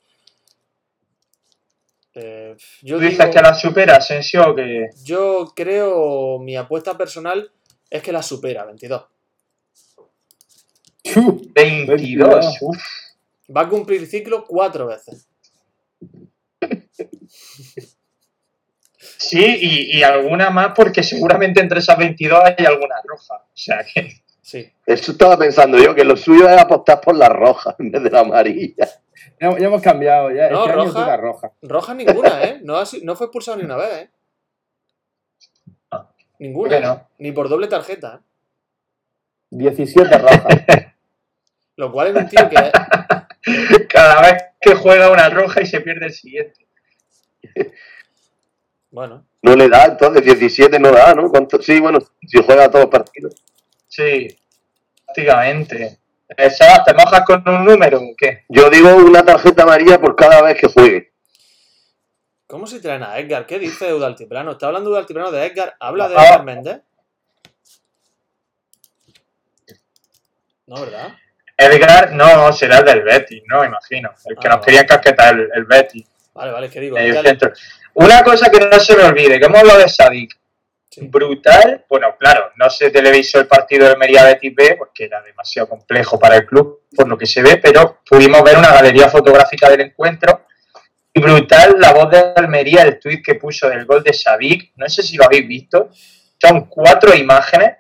Eh, yo ¿Tú dices que la supera, Asensio? Que... Yo creo, mi apuesta personal es que la supera, 22. 22, Va a cumplir ciclo cuatro veces. Sí, y, alguna más porque seguramente entre esas 22 hay alguna roja. O sea que... Sí. Eso estaba pensando yo, que lo suyo es apostar por la roja en vez de la amarilla. Ya, ya hemos cambiado, ya. No, este roja. roja. Roja ninguna, ¿eh? No, no fue expulsado ni una vez, ¿eh? Ninguna. ¿Por qué no? Ni por doble tarjeta. ¿eh? 17 rojas. (laughs) Lo cual es un tío que. (laughs) Cada vez que juega una roja y se pierde el siguiente. (laughs) Bueno, No le da, entonces 17 no da, ¿no? ¿Cuánto? Sí, bueno, si juega todos los partidos. Sí, prácticamente. Sebas, ¿te mojas con un número o qué? Yo digo una tarjeta amarilla por cada vez que juegue. ¿cómo se traen a Edgar? ¿Qué dice Eudo Altiplano? ¿Está hablando de Altiplano de Edgar? ¿Habla de Ah. Edgar Méndez? No, ¿verdad? Edgar, no, será el del Betis, ¿no? Imagino. El que Ah, nos quería encasquetar el, el Betis. Vale, vale, es que digo. Edgar- centro. Una cosa que no se me olvide, que hemos hablado de Sadik. Sí. Brutal. Bueno, claro, no se televisó el partido de Almería Betis B porque era demasiado complejo para el club, por lo que se ve, pero pudimos ver una galería fotográfica del encuentro. Y brutal la voz de Almería, el tuit que puso del gol de Sadik. No sé si lo habéis visto. Son cuatro imágenes.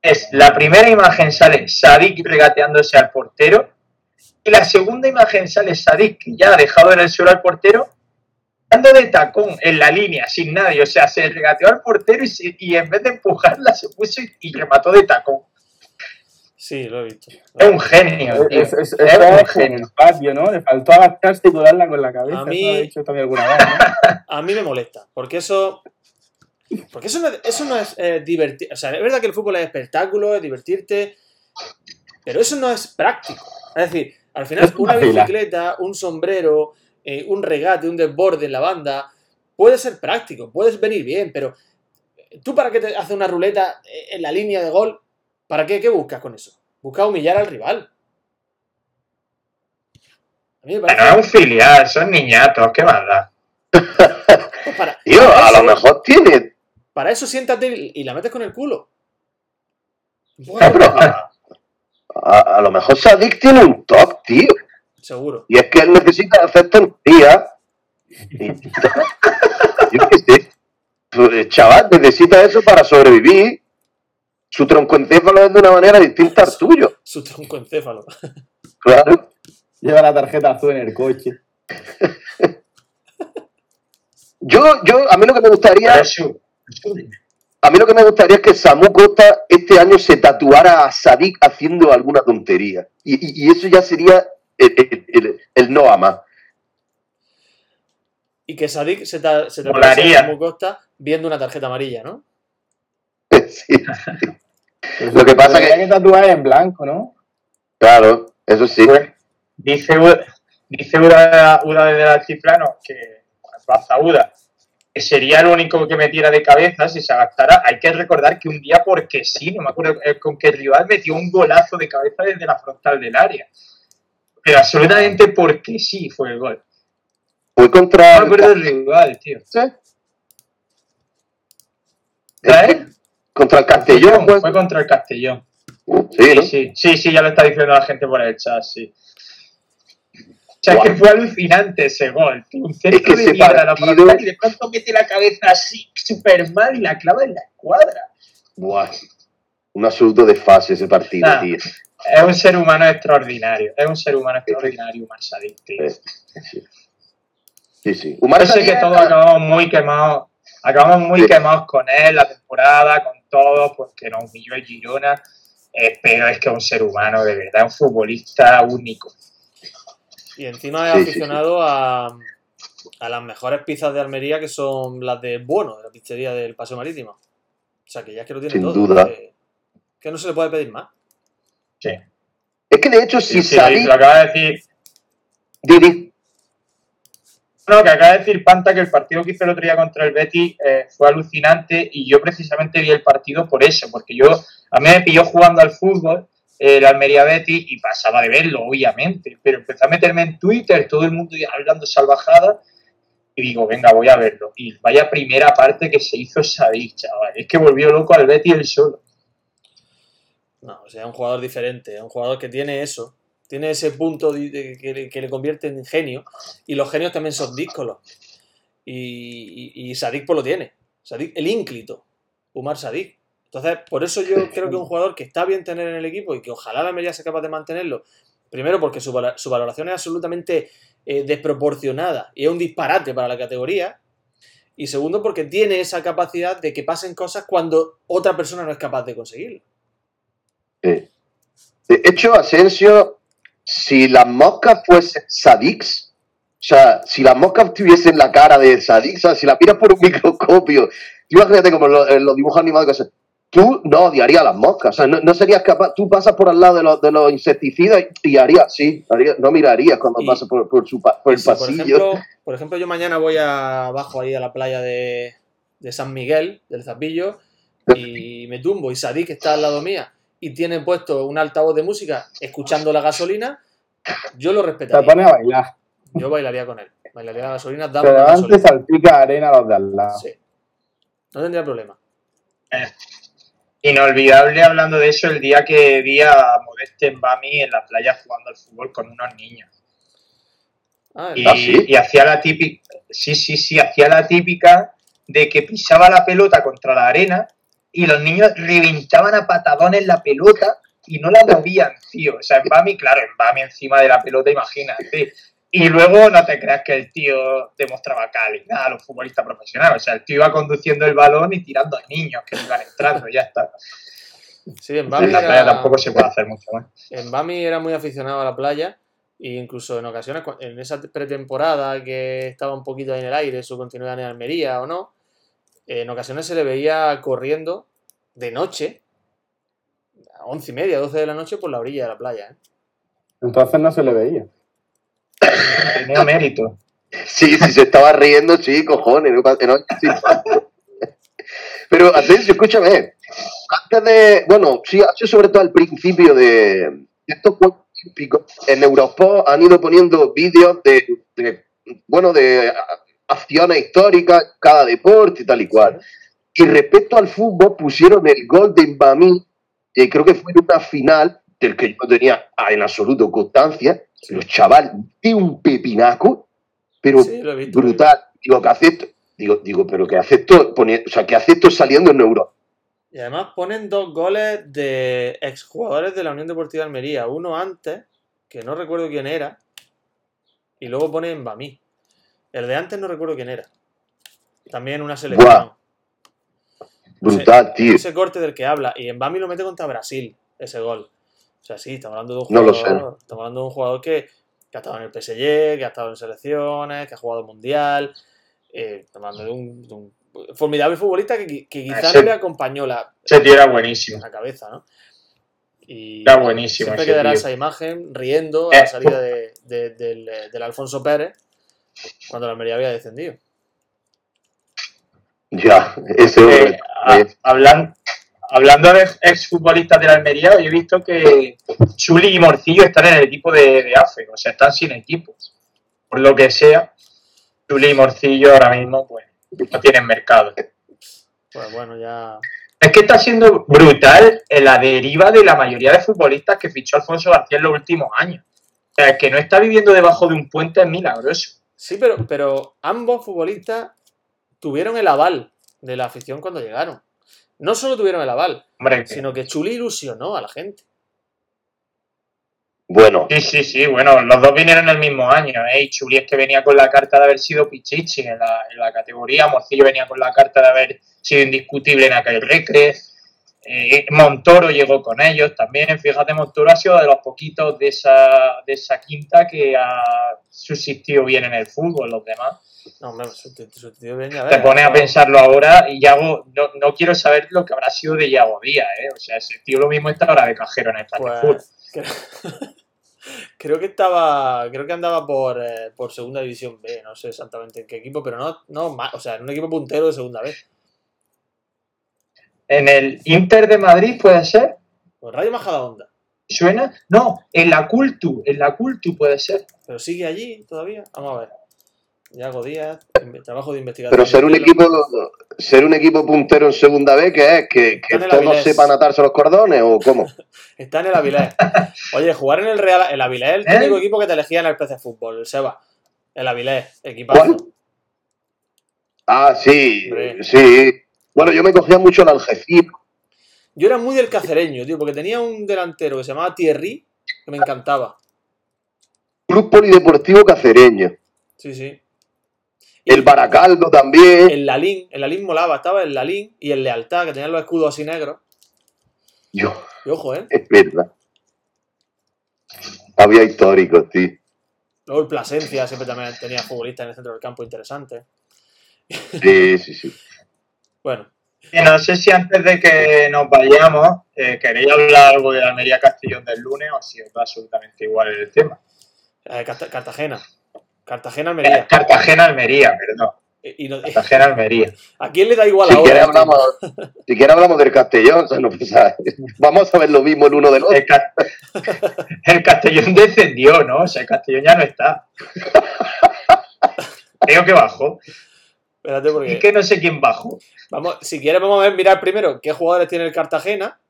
Es la primera imagen sale Sadik regateándose al portero. Y la segunda imagen sale Sadik, que ya ha dejado en el suelo al portero, de tacón en la línea, sin nadie. O sea, se regateó al portero y, se- y en vez de empujarla se puso y, y remató de tacón. Sí, lo he visto. Es un genio, tío. Es, es, Es un es genio. el patio, ¿no? Le faltó agacharse y darla con la cabeza. A mí- también alguna vez, ¿no? (laughs) A mí me molesta, porque eso. Porque eso no es, eso no es eh, divertir. O sea, es verdad que el fútbol es espectáculo, es divertirte, pero eso no es práctico. Es decir, al final, Es una bicicleta, un sombrero, eh, un regate, un desborde en la banda, puede ser práctico, puedes venir bien, pero tú para qué te haces una ruleta eh, en la línea de gol, ¿para qué? ¿Qué buscas con eso? Buscas humillar al rival. A mí me parece. Bueno, es un filial, son niñatos, ¿qué pues para, (laughs) Tío, para a lo mejor tiene. Para eso siéntate y, la metes con el culo. No, pero a, a- a lo mejor Sadik tiene un top, tío. Seguro. Y es que él necesita hacer tonterías. (laughs) Yo qué sé. Pues, El chaval necesita eso para sobrevivir. Su troncoencéfalo es de una manera distinta al tuyo. Su troncoencéfalo. Claro. Lleva la tarjeta azul en el coche. (laughs) Yo, yo, a mí lo que me gustaría, a mí lo que me gustaría es que Samu Costa este año se tatuara a Sadik haciendo alguna tontería. Y, y- y eso ya sería el, el- el- el no ama. Y que Sadik se te, se te como Costa viendo una tarjeta amarilla, ¿no? (laughs) Sí, Pero Lo que pasa que- que tatuar en blanco, ¿no? claro, eso sí. Dice, U- dice Uda, Uda desde el altiplano que Baza Uda, que sería el único que metiera de cabeza si se adaptara. Hay que recordar que un día, porque sí, no me acuerdo eh, con qué rival, metió un golazo de cabeza desde la frontal del área. Pero absolutamente porque sí fue el gol. Fue contra. No me acuerdo del rival, tío. ¿Sí? ¿Trae? Contra el Castellón, pues. Fue contra el Castellón. Sí, ¿no? Sí, sí, sí, ya lo está diciendo la gente por el chat, sí. O sea, es que fue alucinante ese gol. tío. Un Es centro que de mierda la frontal y de pronto mete la cabeza así, súper mal y la clava en la escuadra. Buah. Un absoluto desfase ese partido, Ah. tío. Es un ser humano extraordinario. Es un ser humano extraordinario, Marsadik, tío. Sí, sí. Sí, Yo sé que todos acabamos muy quemados. Acabamos muy Sí. quemados con él, la temporada, con todo, porque nos humilló el Girona. eh, pero es que es un ser humano, de verdad, un futbolista único. Y encima es Sí, sí, aficionado A, a las mejores pizzas de Almería, que son las de Bueno, de la pizzería del Paseo Marítimo. O sea, que ya es que lo tiene Sin todo. duda. Que, que no se le puede pedir más. Sí. Es que de hecho, si Sí, sí, lo acaba de decir Didi, No, que acaba de decir Panta que el partido que hizo el otro día contra el Betis eh, fue alucinante y yo precisamente vi el partido por eso, porque yo a mí me pilló jugando al fútbol el Almería Betis y pasaba de verlo, obviamente, pero empecé a meterme en Twitter, todo el mundo hablando salvajada y digo, venga, voy a verlo. Y vaya primera parte que se hizo Sadik, chaval. Es que volvió loco al Betis el solo. No, o sea, es un jugador diferente. Es un jugador que tiene eso. Tiene ese punto de- de- que, le- que le convierte en genio. Y los genios también son díscolos. Y, y, y Sadik pues lo tiene. Sadik, el ínclito. Umar Sadik. Entonces, por eso yo (laughs) creo que un jugador que está bien tener en el equipo y que ojalá la Almería sea capaz de mantenerlo, primero porque su, valoración es absolutamente eh, desproporcionada y es un disparate para la categoría, y segundo porque tiene esa capacidad de que pasen cosas cuando otra persona no es capaz de conseguirlo. De hecho, Asensio, si las moscas fuesen Sadix, o sea, si las moscas tuviesen la cara de Sadix, o sea, si la miras por un microscopio, imagínate como en los, dibujos animados que se, tú no odiarías las moscas, o sea, no, serías capaz, tú pasas por al lado de los, de los insecticidas y harías, sí, no mirarías cuando pasas por, por, su, por el pasillo. Por ejemplo, yo mañana voy abajo ahí a la playa de, de San Miguel, del Zapillo, (laughs) y me tumbo y Sadik está al lado mía y tiene puesto un altavoz de música escuchando la gasolina, yo lo respetaría. Te pone a bailar. Yo bailaría con él. Bailaría la gasolina, Pero antes salpica arena a los de al lado. Sí. No tendría problema. Eh, Inolvidable hablando de eso el día que vi a Modeste en Bami en la playa jugando al fútbol con unos niños. Ah, y, hacía la típica, sí, sí, sí, hacía la típica de que pisaba la pelota contra la arena y los niños reventaban a patadones la pelota y no la movían, tío. O sea, en Bami, claro, en Bami encima de la pelota, imagínate. Y luego no te creas que el tío demostraba calidad a los futbolistas profesionales. O sea, el tío iba conduciendo el balón y tirando a niños que iban entrando, ya está. Sí, en Bami. En la playa tampoco se puede hacer mucho más. En Bami era muy aficionado a la playa e incluso en ocasiones, en esa pretemporada que estaba un poquito ahí en el aire, su continuidad en Almería o no, en ocasiones se le veía corriendo de noche, a once y media, doce de la noche, por la orilla de la playa. ¿eh? Entonces no se le veía. (coughs) Tenía mérito. Sí, si se estaba riendo, sí, cojones. Pero, Asensio, escúchame. Antes de. Bueno, sí, sobre todo al principio de, estos Juegos Olímpicos, en Eurosport han ido poniendo vídeos de, Bueno, de acciones históricas, cada deporte y tal y cual. Y respecto al fútbol, pusieron el gol de Mbami, que creo que fue en una final, del que yo no tenía en absoluto constancia, pero chaval, de un pepinaco, pero brutal. Digo, que hace esto? Digo, digo, pero que hace esto, o sea, que hace esto saliendo en Euro. Y además ponen dos goles de exjugadores de la Unión Deportiva de Almería. Uno antes, que no recuerdo quién era, y luego pone en Bamí. El de antes no recuerdo quién era. También una selección. Brutal, tío. Ese corte del que habla. Y en Bami lo mete contra Brasil, ese gol. O sea, sí, estamos hablando de un jugador, estamos hablando de un jugador que, ha estado en el PSG, que ha estado en selecciones, que ha jugado mundial. Eh, estamos hablando de un, formidable futbolista que, que quizá no le acompañó la, ese tío era buenísimo. la cabeza, ¿no? Y era buenísimo. Siempre quedará esa imagen riendo a la eh, salida de, del, del, Alfonso Pérez cuando la Almería había descendido. Ya, eso. Eh, hablando, hablando de exfutbolistas de la Almería, he visto que Chuli y Morcillo están en el equipo de, de AFE, o sea, están sin equipo. Por lo que sea, Chuli y Morcillo ahora mismo pues no tienen mercado. Pues bueno, ya. Es que está siendo brutal en la deriva de la mayoría de futbolistas que fichó Alfonso García en los últimos años. O sea, que no está viviendo debajo de un puente es milagroso. Sí, pero, pero ambos futbolistas tuvieron el aval de la afición cuando llegaron no solo tuvieron el aval, sino que Chuli ilusionó a la gente. Bueno. Sí, sí, sí, bueno, los dos vinieron el mismo año, ¿eh? Chuli es que venía con la carta de haber sido Pichichi en la, categoría, Morcillo venía con la carta de haber sido indiscutible en aquel recre, eh, Montoro llegó con ellos también, fíjate, Montoro ha sido de los poquitos de esa, de esa quinta que ha subsistido bien en el fútbol, los demás. No, hombre, Te pones a pensarlo ahora y Yago, no, no quiero saber lo que habrá sido de Yago Díaz, ¿eh? O sea, ese tío lo mismo está ahora de cajero en el pues, creo, (laughs) creo, que estaba, creo que andaba por, eh, por segunda división B, no sé exactamente en qué equipo, pero no, no o sea, en un equipo puntero de segunda B. ¿En el Inter de Madrid puede ser? Pues Rayo Majadahonda. ¿Suena? No, en la Cultu, en la Cultu puede ser. Pero sigue allí todavía. Vamos a ver. Yago Díaz, trabajo de investigación. Pero ser un equipo, ser un equipo puntero en segunda B, ¿qué es? ¿Que, todos sepan atarse los cordones o cómo? (laughs) Está en el Avilés. Oye, jugar en el Real, el Avilés es el ¿Eh? típico equipo que te elegía en el PC Fútbol, el Seba. El Avilés, equipazo. Ah, sí, sí. Bueno, yo me cogía mucho el Algeciras. Yo era muy del cacereño, tío, porque tenía un delantero que se llamaba Thierry, que me encantaba. Club Polideportivo Cacereño. Sí, sí. El Baracaldo también. El Lalín, el Lalín molaba, estaba el Lalín y el Lealtad, que tenían los escudos así negros. Yo, Y ojo, ¿eh? es verdad. Había históricos, tío. Luego el Plasencia siempre también tenía futbolistas en el centro del campo interesantes. Sí, sí, sí. (laughs) Bueno, Y no sé si antes de que nos vayamos eh, queréis hablar algo de la Almería Castellón del lunes o si os da absolutamente igual el tema. eh, Carta- Cartagena. Cartagena Almería. Cartagena Almería, perdón. Y, y no- Cartagena Almería. ¿A quién le da igual Si ahora? quieres hablamos, si quieres hablamos del Castellón, ¿sabes? No, pues, ¿sabes? vamos a ver lo mismo el uno del otro. El, Ca- (laughs) el Castellón descendió, ¿no? O sea, el Castellón ya no está. (laughs) Creo que bajó. Espérate Es porque... que no sé quién bajó. Vamos, si quieres vamos a ver, mirar primero qué jugadores tiene el Cartagena,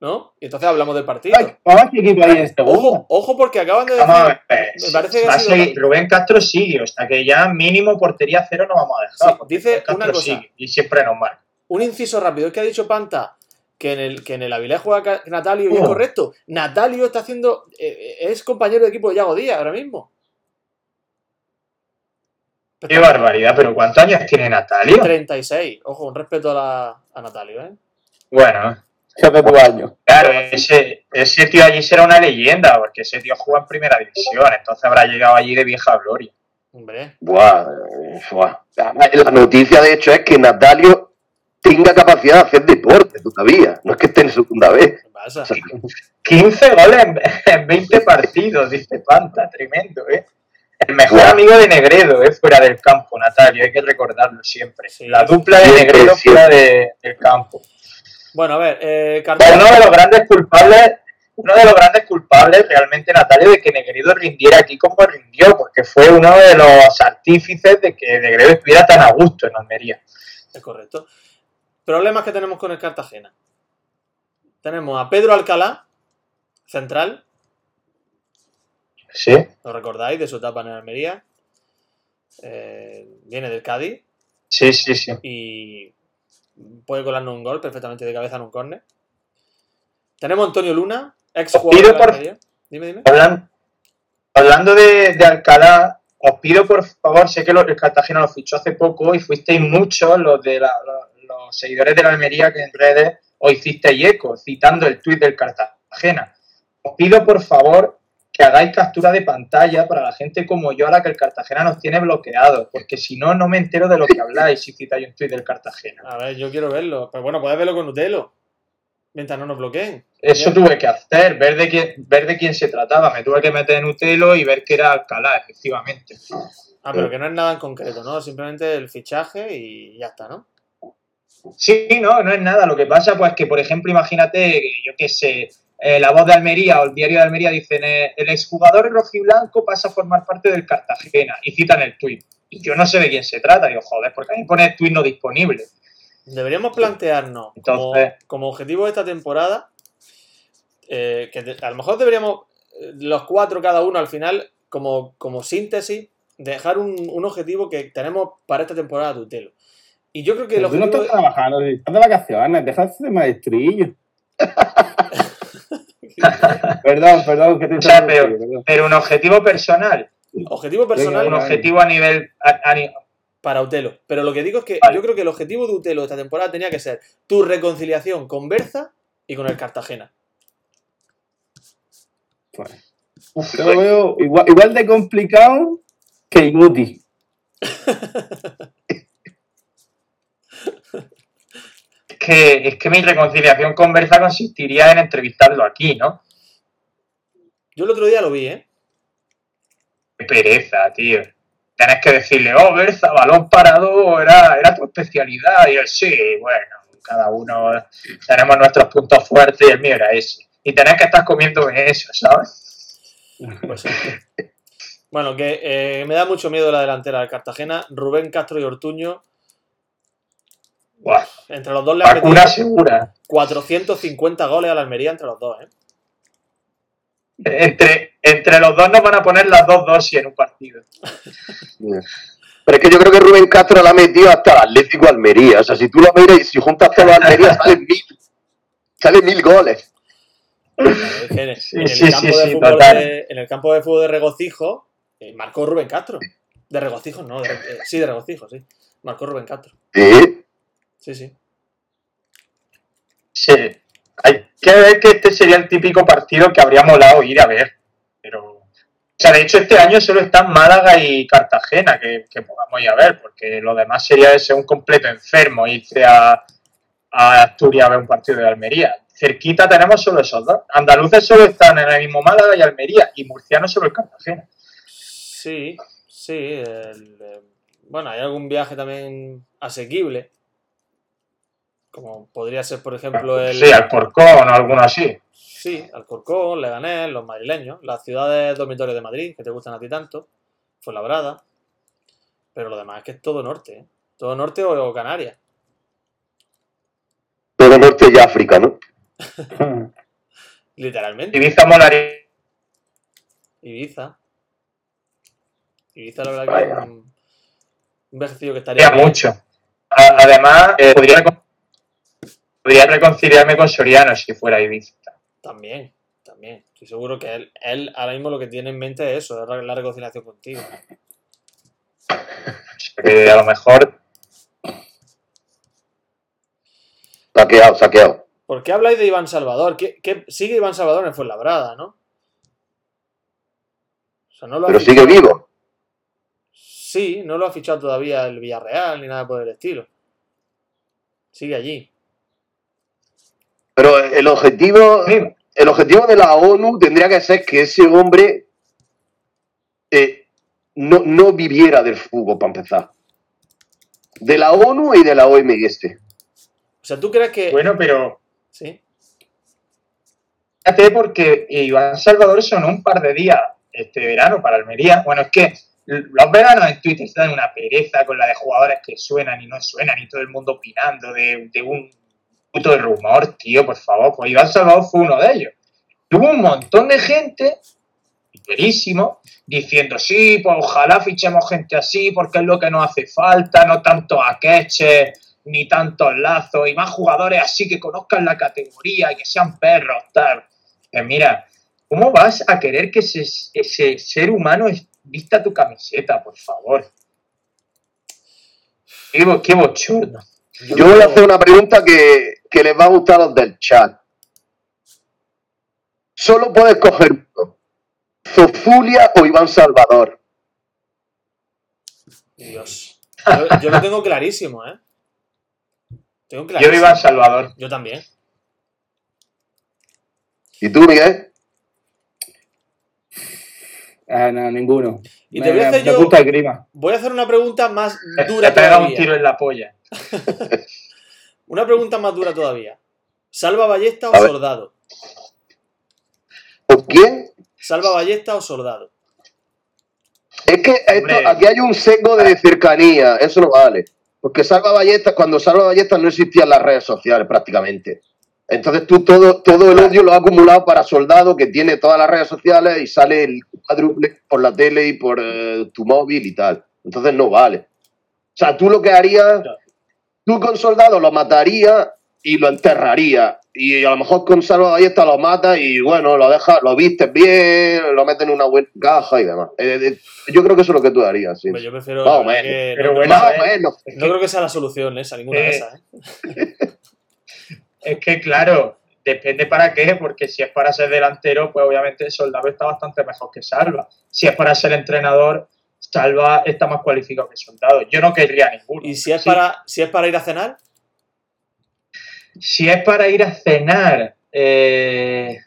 ¿no? Y entonces hablamos del partido. Ay, Vamos equipo hay en. Ojo, ojo porque acaban de Vamos a decir... ver. Me parece que Va a Rubén Castro sigue, o sea que ya mínimo portería cero no vamos a dejar. Sí, dice una cosa. sigue y siempre nos marca. Un inciso rápido, es que ha dicho Panta que en el, que en el Avilés juega Natalio y es Oh. correcto. Natalio está haciendo... eh, es compañero de equipo de Yago Díaz ahora mismo. Qué barbaridad, pero ¿cuántos años tiene Natalio? 36. Ojo, un respeto a, la, a Natalio, ¿eh? Bueno, tu año. claro, ese, ese tío allí será una leyenda, porque ese tío juega en primera división, entonces habrá llegado allí de vieja gloria. Hombre, Buah, buah. La noticia, de hecho, es que Natalio tenga capacidad de hacer deporte todavía. No es que esté en segunda vez. ¿qué pasa? O sea, 15 goles en, en 20 partidos, dice Panta, tremendo, ¿eh? El mejor amigo de Negredo, ¿eh? Fuera del campo, Natalio, hay que recordarlo siempre. Sí. La dupla de Negredo fuera de- del campo. Bueno, a ver, eh, Uno Cartagena... de los grandes culpables, uno de los grandes culpables realmente, Natalio, de que Negredo rindiera aquí como rindió, porque fue uno de los artífices de que Negredo estuviera tan a gusto en Almería. Es correcto. Problemas que tenemos con el Cartagena. Tenemos a Pedro Alcalá, central, Sí, ¿lo recordáis de su etapa en Almería? Eh, viene del Cádiz sí, sí, sí. y puede colarnos un gol perfectamente de cabeza en un córner. Tenemos a Antonio Luna, ex jugador de por- Almería. Dime, dime. Hablan- hablando de, de Alcalá, os pido por favor, sé que el Cartagena lo fichó hace poco y fuisteis muchos los de la- los, los seguidores de la Almería que en redes os hicisteis eco, citando el tuit del Cartagena. Os pido por favor que hagáis captura de pantalla para la gente como yo a la que el Cartagena nos tiene bloqueados, porque si no, no me entero de lo que habláis si citáis un tuit del Cartagena. A ver, yo quiero verlo. Pero bueno, puedes verlo con Utelo. Mientras no nos bloqueen. Eso tuve que hacer, ver de, quién, ver de quién se trataba. Me tuve que meter en Utelo y ver que era Alcalá, efectivamente. Ah, pero que no es nada en concreto, ¿no? Simplemente el fichaje y ya está, ¿no? Sí, no, no es nada. Lo que pasa, pues que, por ejemplo, imagínate, yo qué sé, eh, la voz de Almería o el diario de Almería dicen eh, el exjugador rojiblanco pasa a formar parte del Cartagena y citan el tuit. Y yo no sé de quién se trata. Digo, joder, porque a mí pone tuit no disponible. Deberíamos plantearnos como, Entonces- como objetivo de esta temporada eh, que de- a lo mejor deberíamos, los cuatro cada uno al final, como, como síntesis, dejar un, un objetivo que tenemos para esta temporada de Utelo. Y yo creo que el Pero tú no objetivo... estás trabajando, estás de vacaciones, dejaste de maestrillo. (laughs) (laughs) perdón, perdón, que te O sea, pero- perdón. Pero un objetivo personal, Objetivo personal un Venga, objetivo a nivel... a- a ni- para Utelo. Pero lo que digo es que Vale. yo creo que el objetivo de Utelo esta temporada tenía que ser tu reconciliación con Berza y con el Cartagena. Yo lo veo igual, igual de complicado que inútil. (laughs) es, que, es que mi reconciliación con Berza consistiría en entrevistarlo aquí, ¿no? Yo el otro día lo vi, ¿eh? Qué pereza, tío. Tienes que decirle, oh, Berza, balón parado era, era tu especialidad. Y él, sí, bueno, cada uno tenemos nuestros puntos fuertes y el mío era ese. Y tenés que estar comiendo eso, ¿sabes? Pues sí. Bueno, que eh, me da mucho miedo la delantera del Cartagena. Rubén Castro y Ortuño. Buah, Entre los dos le han metido segura. 450 goles a la Almería entre los dos, ¿eh? Entre, entre los dos nos van a poner las dos dosis en un partido. Pero es que yo creo que Rubén Castro la ha metido hasta el Atlético Almería. O sea, si tú lo miras y si juntas las Almería, (laughs) salen mil. sale mil goles. En, Sí, el campo sí, de fútbol de- en el campo de fútbol de regocijo eh, marcó Rubén Castro. De regocijo, no, de- eh, sí, de regocijo, sí. Marcó Rubén Castro. Sí. Sí, sí. Sí. Hay que ver que este sería el típico partido que habría molado ir a ver. Pero. O sea, de hecho, este año solo están Málaga y Cartagena que, que podamos ir a ver, porque lo demás sería de ser un completo enfermo irse a, a Asturias a ver un partido de Almería. Cerquita tenemos solo esos dos. Andaluces solo están en el mismo Málaga y Almería, y murcianos solo el Cartagena. Sí, sí. el, eh, bueno, hay algún viaje también asequible. Como podría ser, por ejemplo, el. Sí, Alcorcón o alguno así. Sí, Alcorcón, Leganés, los madrileños, las ciudades dormitorios de Madrid, que te gustan a ti tanto, Fuenlabrada. Pero lo demás es que es todo norte, ¿eh? Todo norte o, o Canarias. Todo norte y África, ¿no? (laughs) Literalmente. Ibiza molaría Ibiza. Ibiza, la verdad que es un, un viajecillo que estaría bien. mucho. A- Además, eh, podría, podría reconciliarme con Soriano si fuera Ibiza. También, también. Estoy seguro que él, él ahora mismo lo que tiene en mente es eso, es la reconciliación contigo. (laughs) Que a lo mejor Saqueado, saqueado. ¿Por qué habláis de Iván Salvador? ¿Qué, qué- sigue Iván Salvador en Fuenlabrada, ¿no? O sea, no lo ha Pero sigue vivo. Sí, no lo ha fichado todavía el Villarreal ni nada por el estilo. Sigue allí. Pero el objetivo, el objetivo de la ONU tendría que ser que ese hombre eh, no, no viviera del fútbol, para empezar. De la ONU y de la OMS. O sea, ¿tú crees que...? Bueno, pero Sí. fíjate porque Iván Salvador sonó un par de días este verano para Almería. Bueno, es que los veranos en Twitter se dan una pereza con la de jugadores que suenan y no suenan y todo el mundo opinando de, de un puto rumor, tío, por favor. Pues Iván Salvador fue uno de ellos. Hubo un montón de gente, verísimo, diciendo, sí, pues ojalá fichemos gente así porque es lo que nos hace falta, no tanto a Queche, ni tantos lazos, y más jugadores así que conozcan la categoría y que sean perros, tal. Pues mira, ¿cómo vas a querer que ese, ese ser humano vista tu camiseta, por favor? Qué bochorno. Yo voy a hacer una pregunta que, que les va a gustar a los del chat. Solo puedes coger uno. Zofulia o Iván Salvador. Dios. Yo, yo lo tengo clarísimo, ¿eh? Tengo Yo clarísimo. iba a Salvador. Yo también. ¿Y tú, Miguel? Ah, no, ninguno. Y me, te voy a hacer me yo- gusta el grima. Voy a hacer una pregunta más Te dura pega un tiro en la polla. (laughs) Una pregunta más dura todavía. ¿Salva Ballesta o. Soldado? ¿O quién? ¿Salva Ballesta o Soldado? Es que esto- aquí hay un sesgo de cercanía, eso no vale. Porque Salva Ballesta, cuando Salva Ballesta no existían las redes sociales prácticamente. Entonces tú todo, todo el odio lo has acumulado para Soldado, que tiene todas las redes sociales y sale el cuádruple por la tele y por eh, tu móvil y tal. Entonces no vale. O sea, tú lo que harías, tú con Soldado lo matarías y lo enterrarías. Y a lo mejor con Salva Ballesta lo matas y bueno, lo dejas, lo vistes bien, lo metes en una buena caja y demás. Eh, eh, yo creo que eso es lo que tú harías, sí. Hombre, yo prefiero. Más o menos. que Pero no, bueno, Más menos. no creo que sea la solución esa, ninguna de Eh, esas. ¿eh? (laughs) Es que, claro, depende para qué, porque si es para ser delantero, pues obviamente el Soldado está bastante mejor que Salva. Si es para ser entrenador, Salva está más cualificado que Soldado. Yo no querría ninguno. ¿Y si es, Sí. para, si es para ir a cenar? Si es para ir a cenar, eh,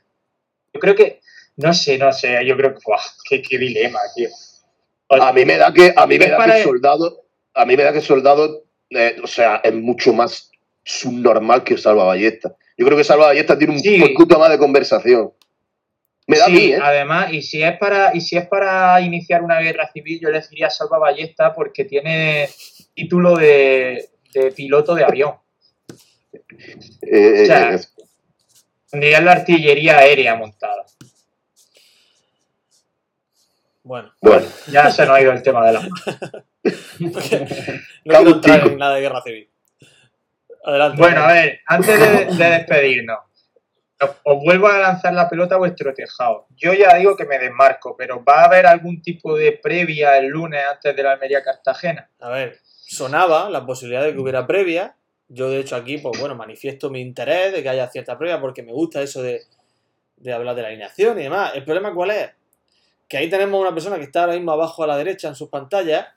yo creo que, no sé, no sé, yo creo que, ¡buah! qué, qué dilema, tío. A mí me da que, a mí me da que soldado, a mí me da que soldado, eh, o sea, es mucho más subnormal que Salva Ballesta. Yo creo que Salva Ballesta tiene un Sí. poquito más de conversación. Me da Sí, a mí, ¿eh? además, y si es para, y si es para iniciar una guerra civil, yo le diría Salva Ballesta porque tiene título de, de piloto de avión. Eh, o sea, eh, Tendría la artillería aérea montada. Bueno, bueno, Ya se nos ha ido el tema de la. (laughs) no quiero en entrar en nada de guerra civil. Adelante. Bueno, a ver, antes de, de despedirnos, os vuelvo a lanzar la pelota a vuestro tejado. Yo ya digo que me desmarco, pero ¿va a haber algún tipo de previa el lunes antes de la Almería Cartagena? A ver, sonaba la posibilidad de que hubiera previa. Yo, de hecho, aquí, pues bueno, manifiesto mi interés de que haya cierta previa porque me gusta eso de, de hablar de la alineación y demás. ¿El problema cuál es? Que ahí tenemos una persona que está ahora mismo abajo a la derecha en sus pantallas,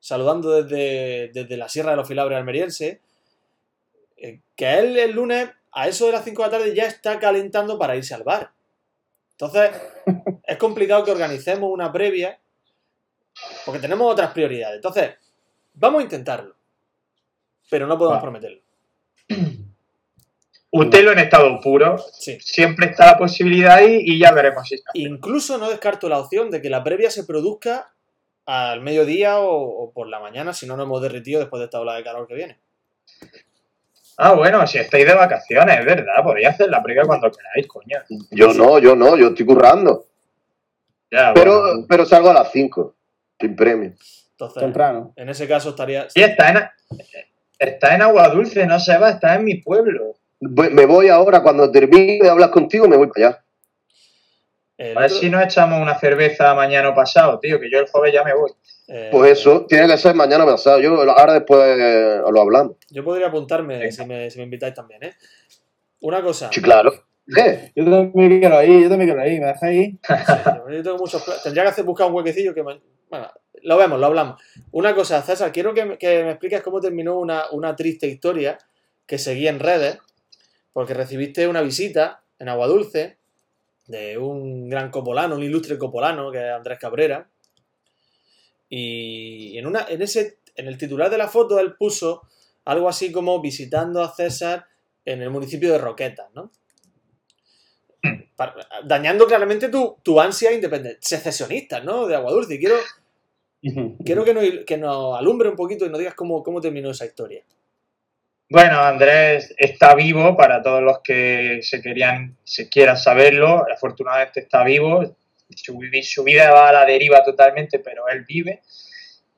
saludando desde, desde la Sierra de los Filabres almeriense, eh, que él el lunes a eso de las 5 de la tarde ya está calentando para irse al bar. Entonces, (laughs) es complicado que organicemos una previa porque tenemos otras prioridades. Entonces, vamos a intentarlo, pero no podemos prometerlo. Utelo en estado puro. Sí. Siempre está la posibilidad ahí y ya veremos si está. Incluso no descarto la opción de que la previa se produzca al mediodía o, o por la mañana si no nos hemos derretido después de esta ola de calor que viene. Ah, bueno, si estáis de vacaciones, es verdad. Podéis hacer la previa cuando queráis, coño. Yo no, yo no, yo estoy currando. Ya, Pero, bueno. pero salgo a las 5, sin premio. Entonces, Temprano. en ese caso estaría... Y está en, está en Agua Dulce, no se va, está en mi pueblo. Me voy ahora, cuando termine de hablar contigo, me voy para allá. el A ver otro- si nos echamos una cerveza mañana o pasado, tío, que yo el jueves ya me voy. Eh, Pues eso, tiene que ser mañana pasado. Yo ahora después eh, lo hablamos. Yo podría apuntarme si me, si me invitáis también, ¿eh? Una cosa. Sí, claro. ¿Qué? Yo también quiero ir, yo también quiero ir, ¿me dejáis ir? Sí, yo tengo muchos Tendría que hacer buscar un huequecillo que... me- Bueno, lo vemos, lo hablamos. Una cosa, César, quiero que, me- que me expliques cómo terminó una, una triste historia que seguí en redes, porque recibiste una visita en Agua Dulce de un gran copolano, un ilustre copolano, que es Andrés Cabrera. Y en, una, en, ese, en el titular de la foto él puso algo así como visitando a César en el municipio de Roquetas, ¿no? Para- dañando claramente tu, tu ansia independiente, secesionista, ¿no? De Agua Dulce. Y quiero, quiero que, nos, que nos alumbre un poquito y nos digas cómo, cómo terminó esa historia. Bueno, Andrés está vivo para todos los que se querían, se quieran saberlo. Afortunadamente está vivo. Su, vi- su vida va a la deriva totalmente, pero él vive.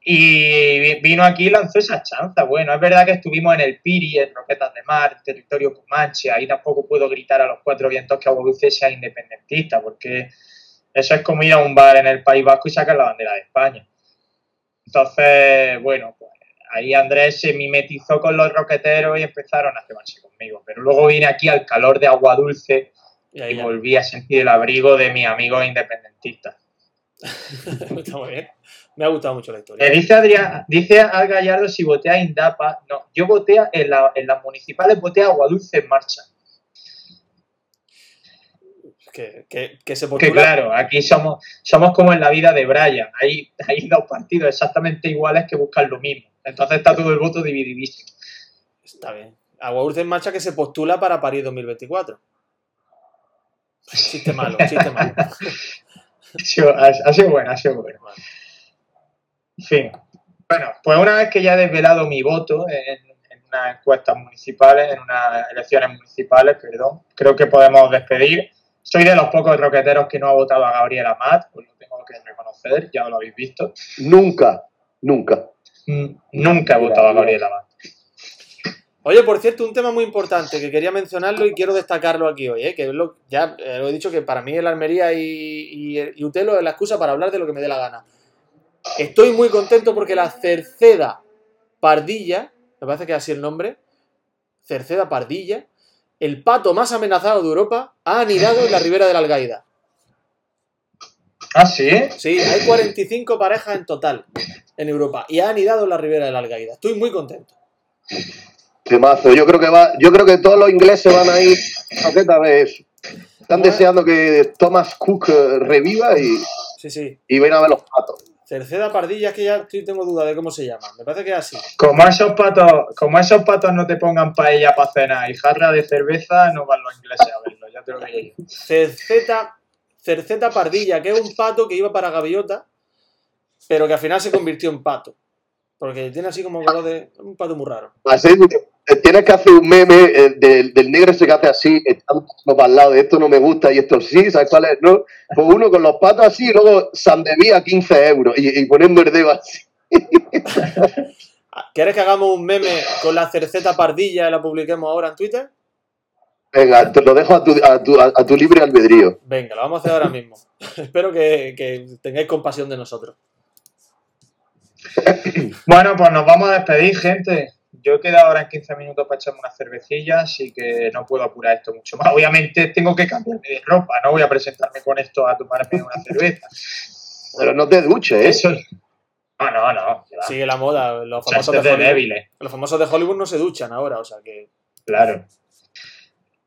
Y vi- vino aquí y lanzó esa chanza. Bueno, es verdad que estuvimos en el Piri, en Roquetas de Mar, territorio Comanche. Ahí tampoco puedo gritar a los cuatro vientos que Agua Dulce sea independentista, porque eso es como ir a un bar en el País Vasco y sacar la bandera de España. Entonces, bueno, pues ahí Andrés se mimetizó con los roqueteros y empezaron a cebarse conmigo. Pero luego vine aquí al calor de agua dulce Y ahí y volví a sentir el abrigo de mis amigos independentistas. (laughs) Está muy bien. Me ha gustado mucho la historia. dice Adrián, dice al Gallardo si voté a Indapa. No, yo voté en, la- en las municipales, voté a Agua Dulce en marcha. Que, que, que se Que postula. claro, aquí somos, somos como en la vida de Brian. Hay, hay dos partidos exactamente iguales que buscan lo mismo. Entonces está todo el voto divididísimo. Está bien. Agua Dulce en marcha que se postula para París 2024. Chiste malo, chiste malo. (laughs) Ha sido, ha- ha sido bueno, ha sido bueno. En fin. Bueno, pues una vez que ya he desvelado mi voto en, en unas encuestas municipales, en unas elecciones municipales, perdón, creo que podemos despedir. Soy de los pocos roqueteros que no ha votado a Gabriel Amat, pues lo tengo que reconocer, ya lo habéis visto. Nunca, nunca. Mm, Nunca he votado a Gabriel Amat. Oye, por cierto, un tema muy importante que quería mencionarlo y quiero destacarlo aquí hoy, ¿eh? que lo- ya eh, lo he dicho que para mí el Almería y, y, y Utelo es la excusa para hablar de lo que me dé la gana. Estoy muy contento porque la Cerceda Pardilla, me parece que es así el nombre, Cerceda Pardilla, el pato más amenazado de Europa, ha anidado en la ribera de la Algaida. Ah, sí. Sí, hay 45 parejas en total en Europa y ha anidado en la ribera de la Algaida. Estoy muy contento. Temazo. Yo creo que va, yo creo que todos los ingleses van a ir a ver eso. Están Bueno. deseando que Thomas Cook eh, reviva y, Sí, sí. y ven a ver los patos. Cerceda Pardilla, es que ya estoy, tengo duda de cómo se llama. Me parece que es así. Como esos patos, como esos patos no te pongan paella para cenar y jarra de cerveza, no van los ingleses a verlo, ya te lo digo. Cerceta, Cerceta Pardilla, que es un pato que iba para Gaviota, pero que al final se convirtió en pato. Porque tiene así como color de. un pato muy raro. Así, tienes que hacer un meme eh, del, del negro ese que hace así, están para al lado de esto no me gusta y esto sí, ¿sabes cuál es? No? Pues uno con los patos así y luego Sandevía 15 euros y, y poniendo el dedo así. (laughs) ¿Quieres que hagamos un meme con la Cerceta Pardilla y la publiquemos ahora en Twitter? Venga, te lo dejo a tu, a tu, a tu libre albedrío. Venga, lo vamos a hacer ahora mismo. (laughs) Espero que, que tengáis compasión de nosotros. Bueno, pues nos vamos a despedir, gente. Yo he quedado ahora en 15 minutos para echarme una cervecilla, así que no puedo apurar esto mucho más. Obviamente tengo que cambiarme de ropa, no voy a presentarme con esto a tomarme una cerveza. Pero no te duches, ¿eh? Eso. No, no, no. Sigue la moda. Los O sea, famosos, de Hollywood, débiles. los famosos de Hollywood no se duchan ahora, o sea que. Claro.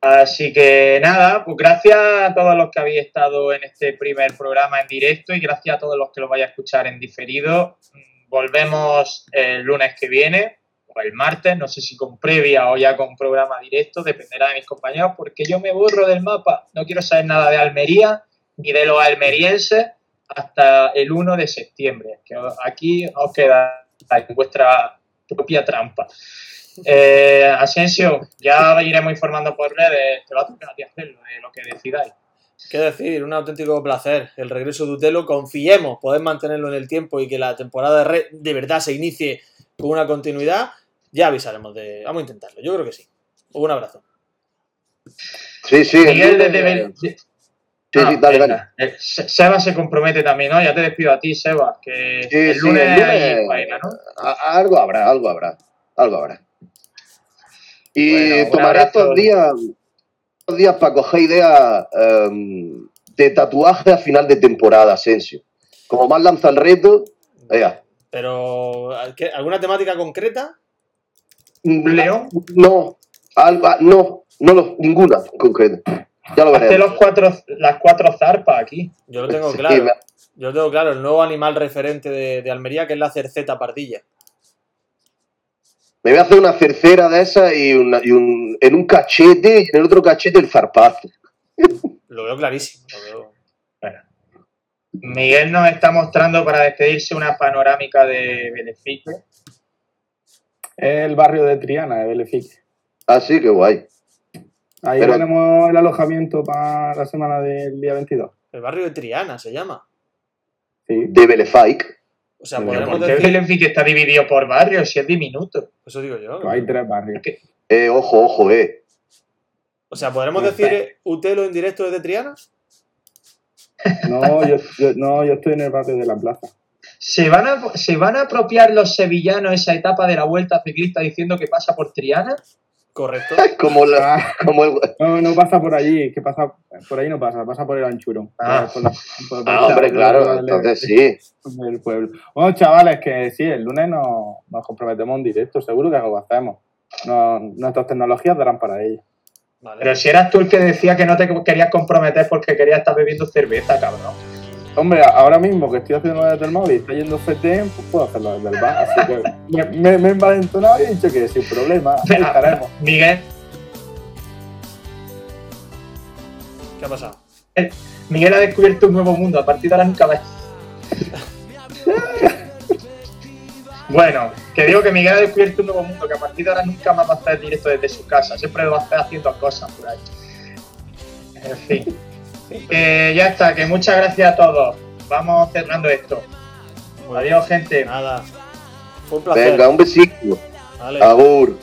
Así que nada, pues gracias a todos los que habéis estado en este primer programa en directo y gracias a todos los que lo vaya a escuchar en diferido. Mm, Volvemos el lunes que viene o el martes, no sé si con previa o ya con programa directo, dependerá de mis compañeros, porque yo me borro del mapa. No quiero saber nada de Almería ni de los almerienses hasta el 1 de septiembre. Que aquí os queda en vuestra propia trampa. Eh, Asensio, ya iremos informando por redes, te va a tocar a ti hacerlo, de lo que decidáis. ¿Qué decir? Un auténtico placer. El regreso de Utelo, confiemos poder mantenerlo en el tiempo y que la temporada de, de verdad se inicie con una continuidad. Ya avisaremos de. Vamos a intentarlo, yo creo que sí. Un abrazo. Sí, sí. Miguel, desde Bel- Sí, sí, dale, dale. Eh, Se- Seba se compromete también, ¿no? Ya te despido a ti, Seba, que Sí, el sí, lunes, el lunes- hay faena, ¿no? A- algo habrá, algo habrá, algo habrá. Y Bueno, tomaré estos días, estos días para coger ideas em, de tatuaje a final de temporada, Asensio. Como más lanza el reto, vea. Pero, ¿qué- ¿alguna temática concreta? León. No, algo, no, no, lo- ninguna en concreto. Ya lo veremos. los cuatro, las cuatro zarpas aquí. Yo lo tengo Sí, claro. me- Yo lo tengo claro, el nuevo animal referente de, de Almería, que es la cerceta pardilla. Me voy a hacer una cercera de esas y, una- y un, en un cachete y en el otro cachete el zarpazo. (laughs) Lo veo clarísimo. lo veo- Miguel nos está mostrando para despedirse una panorámica de Beneficio. Es el barrio de Triana, de Belefique. Así que guay. Ahí Pero- tenemos el alojamiento para la semana del día 22. El barrio de Triana se llama. Sí. De Belefike. O sea, Pero podremos ¿Por qué decir. Beneficio está dividido por barrios si es diminuto? Eso digo yo. Hay tres barrios. Eh, ojo, ojo, eh. O sea, ¿podremos decir eh, Utelo en directo desde Triana? No yo, yo- no, yo estoy en el barrio de la plaza. ¿Se van, a, ¿Se van a apropiar los sevillanos esa etapa de la vuelta ciclista diciendo que pasa por Triana? Correcto. (laughs) Como, la, Ah, como el. no, no pasa por allí, que pasa por ahí no pasa, pasa por el anchuro. Ah. Por la- por- por Ah, hombre, claro, entonces sí. pueblo. Bueno, chavales, que sí, el lunes nos, nos comprometemos en directo, seguro que algo hacemos. No, nuestras tecnologías darán para ello. Vale. Pero si eras tú el que decía que no te querías comprometer porque querías estar bebiendo cerveza, cabrón. Hombre, ahora mismo que estoy haciendo desde el móvil y está yendo FTM, pues puedo hacerlo desde el bar. Así que me, me, me he envalentonado y he dicho que sin problema, ahí estaremos. Miguel, ¿Qué ha pasado? Miguel ha descubierto un nuevo mundo. A partir de ahora nunca va. (laughs) Bueno, que digo que Miguel ha descubierto un nuevo mundo, que a partir de ahora nunca más va a estar en directo desde su casa. Siempre lo va a estar haciendo cosas por ahí. En fin. Que ya está, que muchas gracias a todos. Vamos cerrando esto. Adiós, gente. Nada. Fue un placer. Venga, un besito. Vale. Agur.